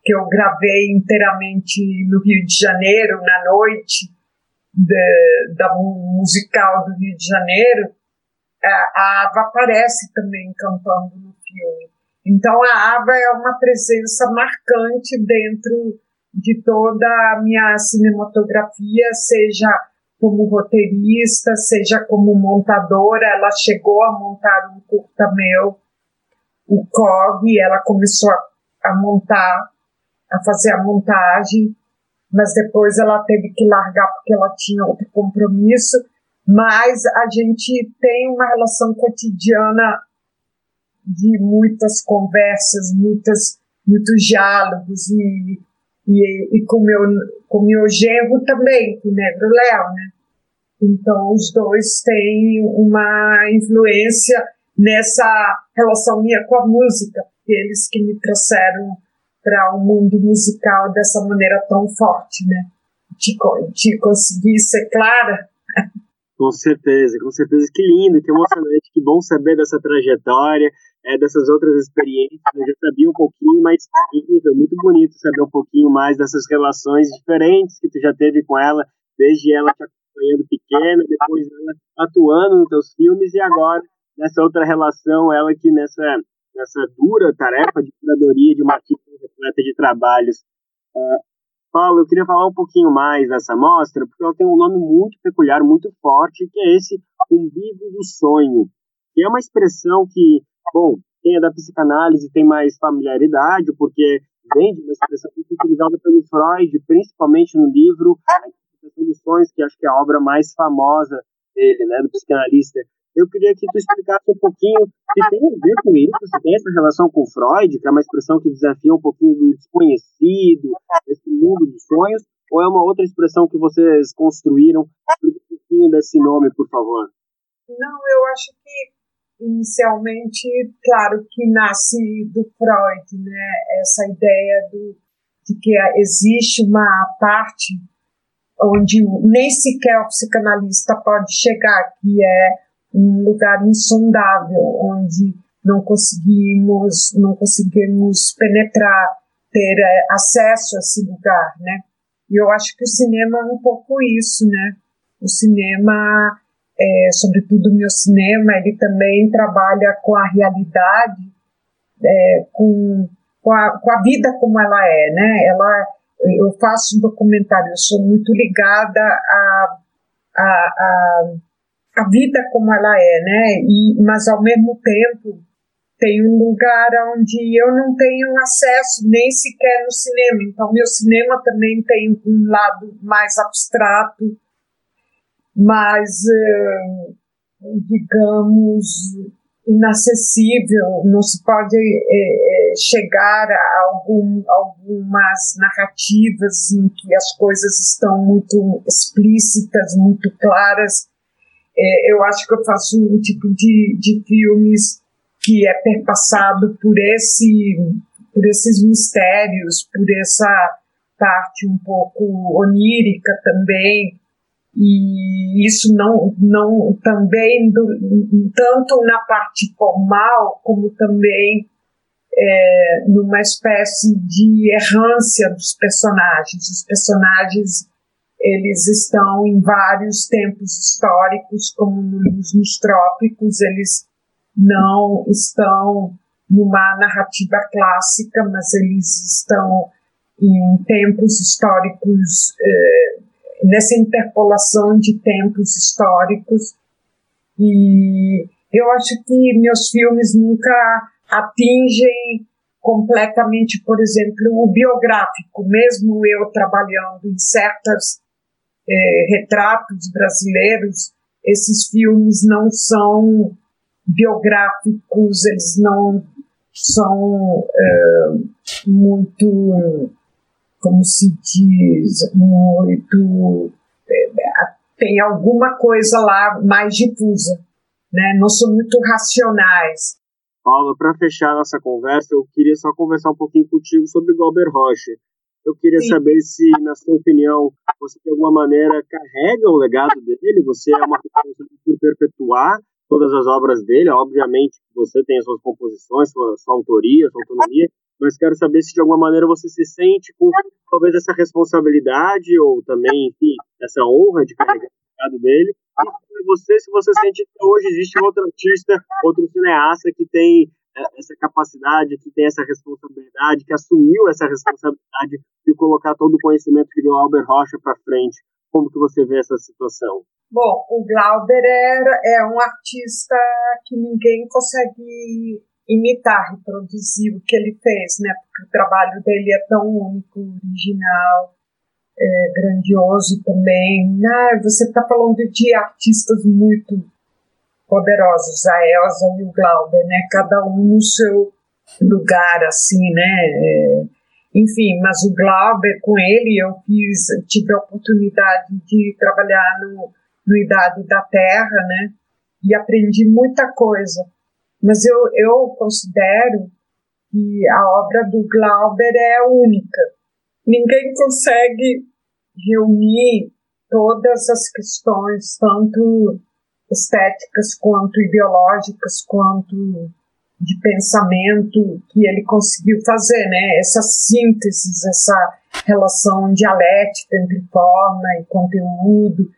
que eu gravei inteiramente no Rio de Janeiro, na noite de, da musical do Rio de Janeiro, a Ava aparece também cantando no filme. Então a Ava é uma presença marcante dentro de toda a minha cinematografia, seja como roteirista, seja como montadora. Ela chegou a montar um curta meu, o COG, ela começou a, a montar, a fazer a montagem, mas depois ela teve que largar porque ela tinha outro compromisso. Mas a gente tem uma relação cotidiana de muitas conversas, muitas, muitos diálogos e e, e com meu com meu genro também, com o Negro Léo, né? Então os dois têm uma influência nessa relação minha com a música, eles que me trouxeram para o um mundo musical dessa maneira tão forte, né? De, de conseguir ser clara. Com certeza, com certeza. Que lindo, que emocionante, que bom saber dessa trajetória é, dessas outras experiências. Eu já sabia um pouquinho, mas incrível, muito bonito saber um pouquinho mais dessas relações diferentes que tu já teve com ela, desde ela te acompanhando pequena, depois ela atuando nos teus filmes e agora nessa outra relação, ela que nessa nessa dura tarefa de curadoria de uma artista repleta de trabalhos. Uh, Paulo, eu queria falar um pouquinho mais dessa mostra, porque ela tem um nome muito peculiar, muito forte, que é esse umbigo do sonho, é uma expressão que Bom, quem é da psicanálise tem mais familiaridade, porque vem de uma expressão muito utilizada pelo Freud, principalmente no livro A Interpretação dos Sonhos, que acho que é a obra mais famosa dele, né, do psicanalista. Eu queria que tu explicasse um pouquinho se tem a ver com isso, se tem essa relação com Freud, que é uma expressão que desafia um pouquinho do desconhecido, desse mundo dos sonhos, ou é uma outra expressão que vocês construíram? Explica um pouquinho desse nome, por favor. Não, eu acho que inicialmente, claro que nasce do Freud, né? Essa ideia do, de que existe uma parte onde nem sequer o psicanalista pode chegar, que é um lugar insondável, onde não conseguimos, não conseguimos penetrar, ter é, acesso a esse lugar, né? E eu acho que o cinema é um pouco isso, né? O cinema é, sobretudo o meu cinema, ele também trabalha com a realidade, é, com, com, a, com a vida como ela é, né? Ela, eu faço um documentário, eu sou muito ligada a, a, a, a vida como ela é, né? E, mas ao mesmo tempo tem um lugar onde eu não tenho acesso nem sequer no cinema. Então meu cinema também tem um lado mais abstrato, mais eh, digamos inacessível, não se pode é, chegar a algum, algumas narrativas em que as coisas estão muito explícitas, muito claras. É, eu acho que eu faço um tipo de, de filmes que é perpassado por esse por esses mistérios, por essa parte um pouco onírica também, e isso não, não também do, tanto na parte formal como também é, numa espécie de errância dos personagens. Os personagens eles estão em vários tempos históricos, como nos, nos trópicos, eles não estão numa narrativa clássica, mas eles estão em tempos históricos eh, nessa interpolação de tempos históricos. E eu acho que meus filmes nunca atingem completamente, por exemplo, o biográfico, mesmo eu trabalhando em certos eh, retratos brasileiros, esses filmes não são biográficos, eles não são eh, muito como se diz, muito. É, tem alguma coisa lá mais difusa, né? Não são muito racionais. Paula, para fechar nossa conversa, eu queria só conversar um pouquinho contigo sobre Galber Rocha. Eu queria Sim. saber se, na sua opinião, você de alguma maneira carrega o legado dele, você é uma responsável por perpetuar todas as obras dele. Obviamente, você tem as suas composições, sua, sua autoria, sua autonomia, mas quero saber se de alguma maneira você se sente com talvez essa responsabilidade ou também, enfim, essa honra de carregar o legado dele. E você, se você sente que hoje existe outro artista, outro cineasta que tem essa capacidade, que tem essa responsabilidade, que assumiu essa responsabilidade de colocar todo o conhecimento que deu Albert Rocha para frente. Como que você vê essa situação? Bom, o Glauber é, é um artista que ninguém consegue imitar, reproduzir o que ele fez, né? Porque o trabalho dele é tão único, original, é, grandioso também. Ah, você está falando de artistas muito poderosos, a Elsa e o Glauber, né? Cada um no seu lugar, assim, né? É, enfim, mas o Glauber, com ele, eu fiz, tive a oportunidade de trabalhar no, no Idade da Terra, né? E aprendi muita coisa mas eu, eu considero que a obra do Glauber é única. Ninguém consegue reunir todas as questões, tanto estéticas quanto ideológicas, quanto de pensamento que ele conseguiu fazer, né? Essa síntese, essa relação dialética entre forma e conteúdo,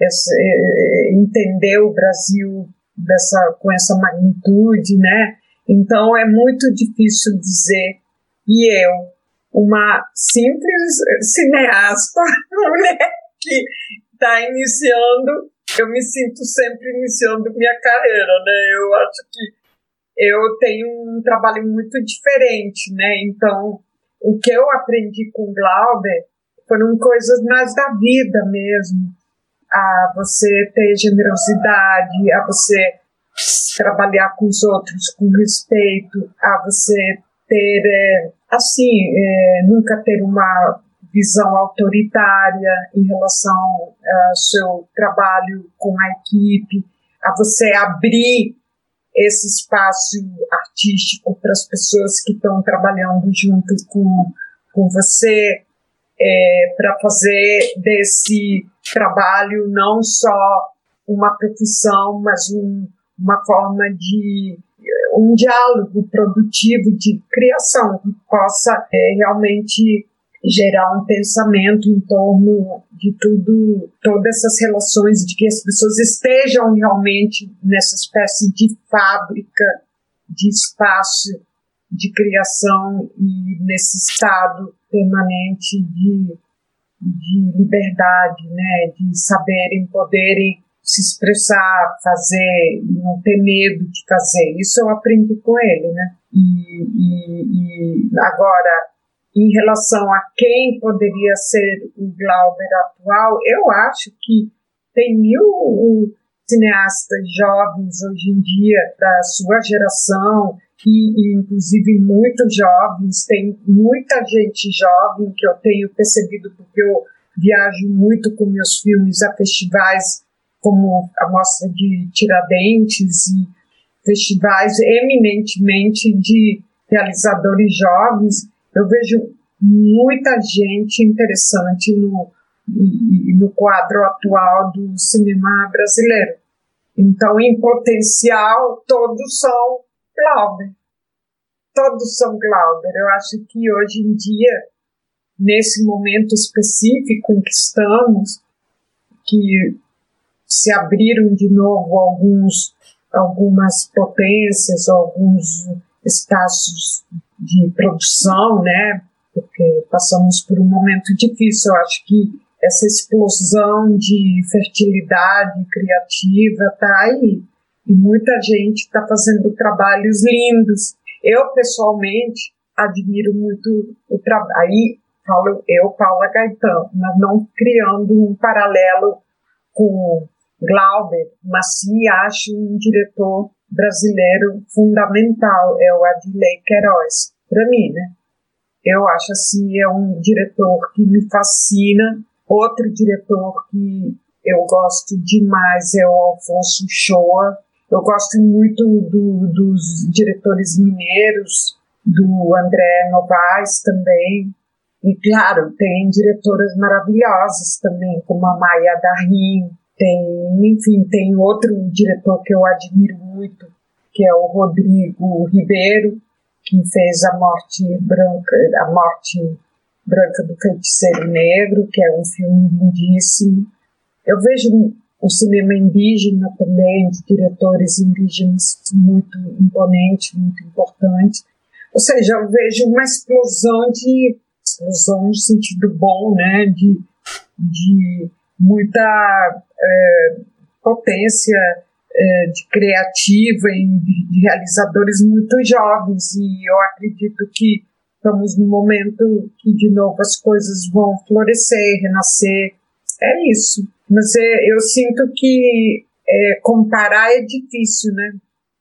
esse, eh, entender o Brasil dessa, com essa magnitude, né? Então é muito difícil dizer. E eu, uma simples cineasta, mulher que está iniciando, eu me sinto sempre iniciando minha carreira, né? Eu acho que eu tenho um trabalho muito diferente, né? Então, o que eu aprendi com Glauber foram coisas mais da vida mesmo a você ter generosidade, a você trabalhar com os outros com respeito, a você ter, é, assim, é, nunca ter uma visão autoritária em relação ao seu trabalho com a equipe, a você abrir esse espaço artístico para as pessoas que estão trabalhando junto com, com você, é, para fazer desse trabalho não só uma profissão, mas um, uma forma de um diálogo produtivo de criação que possa é, realmente gerar um pensamento em torno de tudo, todas essas relações, de que as pessoas estejam realmente nessa espécie de fábrica de espaço de criação e nesse estado permanente de, de liberdade, né, de saberem, poderem se expressar, fazer, não ter medo de fazer. Isso eu aprendi com ele, né? E, e, e agora, em relação a quem poderia ser o Glauber atual, eu acho que tem mil cineastas jovens hoje em dia da sua geração e, e, inclusive muito jovens. Tem muita gente jovem que eu tenho percebido porque eu viajo muito com meus filmes a festivais como a mostra de Tiradentes e festivais eminentemente de realizadores jovens eu vejo muita gente interessante no no quadro atual do cinema brasileiro. Então, em potencial, todos são Glauber. Todos são Glauber. Eu acho que hoje em dia, nesse momento específico em que estamos, que se abriram de novo alguns, algumas potências, alguns espaços de produção, né? Porque passamos por um momento difícil. Eu acho que essa explosão de fertilidade criativa está aí. E muita gente está fazendo trabalhos lindos. Eu, pessoalmente, admiro muito o trabalho. Aí falo eu, Paula Gaetano, mas não criando um paralelo com Glauber, mas sim acho um diretor brasileiro fundamental, é o Adilei Queiroz, para mim, né? Eu acho assim, é um diretor que me fascina, Outro diretor que eu gosto demais é o Alfonso Shoa. Eu gosto muito do, dos diretores mineiros, do André Novaes também. E, claro, tem diretoras maravilhosas também, como a Maia Darim. Tem, enfim, tem outro diretor que eu admiro muito, que é o Rodrigo Ribeiro, que fez a Morte Branca, a Morte Branca do Feiticeiro Negro, que é um filme lindíssimo. Eu vejo o cinema indígena também, de diretores indígenas muito imponente, muito importante. Ou seja, eu vejo uma explosão de explosão no sentido bom, né, de, de muita é, potência é, de criativa e de realizadores muito jovens e eu acredito que Estamos num momento que, de novo, as coisas vão florescer, renascer. É isso. Mas é, eu sinto que é, comparar é difícil, né?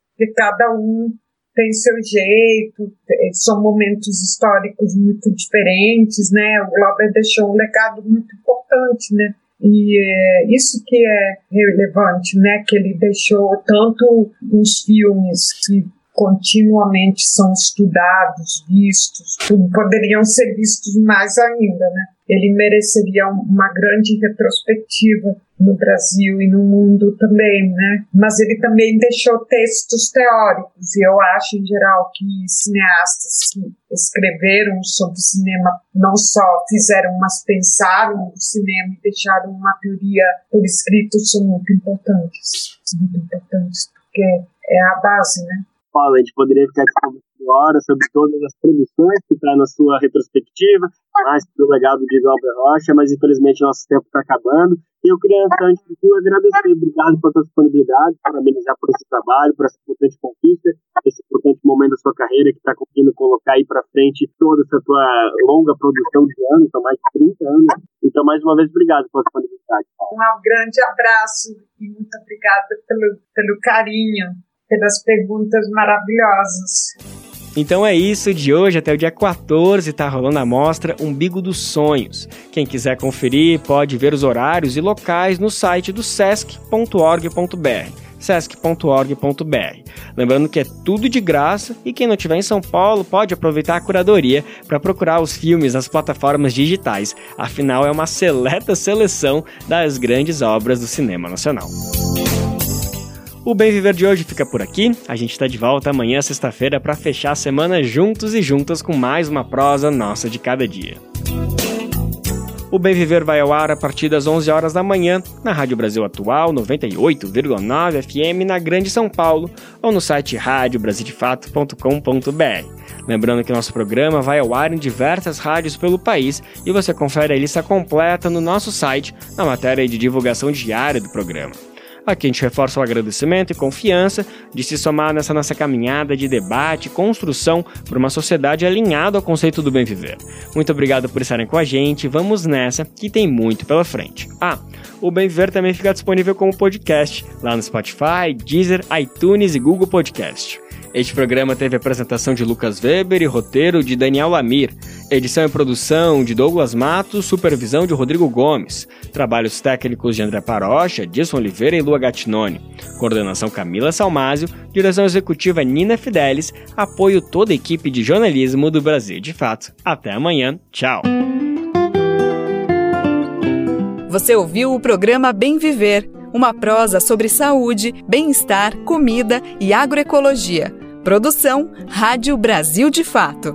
Porque cada um tem seu jeito, é, são momentos históricos muito diferentes, né? O Glauber deixou um legado muito importante, né? E é isso que é relevante, né? Que ele deixou tanto uns filmes que continuamente são estudados, vistos, poderiam ser vistos mais ainda, né? Ele mereceria uma grande retrospectiva no Brasil e no mundo também, né? Mas ele também deixou textos teóricos e eu acho em geral que cineastas que escreveram sobre cinema não só fizeram, mas pensaram no cinema e deixaram uma teoria por escrito são muito importantes, muito importantes porque é a base, né? Paula, a gente poderia ficar aqui horas sobre todas as produções que está na sua retrospectiva, mais do legado de Glauber Rocha, mas infelizmente nosso tempo está acabando. E eu queria, antes de tudo, agradecer, obrigado pela sua disponibilidade, parabenizar por esse trabalho, por essa importante conquista, esse importante momento da sua carreira que está conseguindo colocar aí para frente toda essa tua longa produção de anos, são mais de 30 anos. Então, mais uma vez, obrigado pela disponibilidade. Um grande abraço e muito obrigada pelo, pelo carinho pelas perguntas maravilhosas. Então é isso de hoje até o dia 14 tá rolando a mostra Umbigo dos Sonhos. Quem quiser conferir pode ver os horários e locais no site do sesc.org.br sesc.org.br. Lembrando que é tudo de graça e quem não estiver em São Paulo pode aproveitar a curadoria para procurar os filmes nas plataformas digitais. Afinal, é uma seleta seleção das grandes obras do cinema nacional. O Bem Viver de hoje fica por aqui. A gente está de volta amanhã, sexta-feira, para fechar a semana juntos e juntas com mais uma prosa nossa de cada dia. O Bem Viver vai ao ar a partir das 11 horas da manhã na Rádio Brasil Atual 98,9 FM na Grande São Paulo ou no site radiobrasildefato.com.br. Lembrando que nosso programa vai ao ar em diversas rádios pelo país e você confere a lista completa no nosso site na matéria de divulgação diária do programa. A gente reforça o agradecimento e confiança de se somar nessa nossa caminhada de debate e construção por uma sociedade alinhada ao conceito do bem viver. Muito obrigado por estarem com a gente, vamos nessa que tem muito pela frente. Ah, o Bem Viver também fica disponível como podcast lá no Spotify, Deezer, iTunes e Google Podcast. Este programa teve apresentação de Lucas Weber e roteiro de Daniel Lamir, edição e produção de Douglas Matos, supervisão de Rodrigo Gomes, trabalhos técnicos de André Parocha, Dilson Oliveira e Lua Gattinoni, coordenação Camila Salmásio, direção executiva Nina Fidelis, apoio toda a equipe de jornalismo do Brasil de Fato. Até amanhã, tchau! Você ouviu o programa Bem Viver, uma prosa sobre saúde, bem-estar, comida e agroecologia Produção Rádio Brasil de Fato.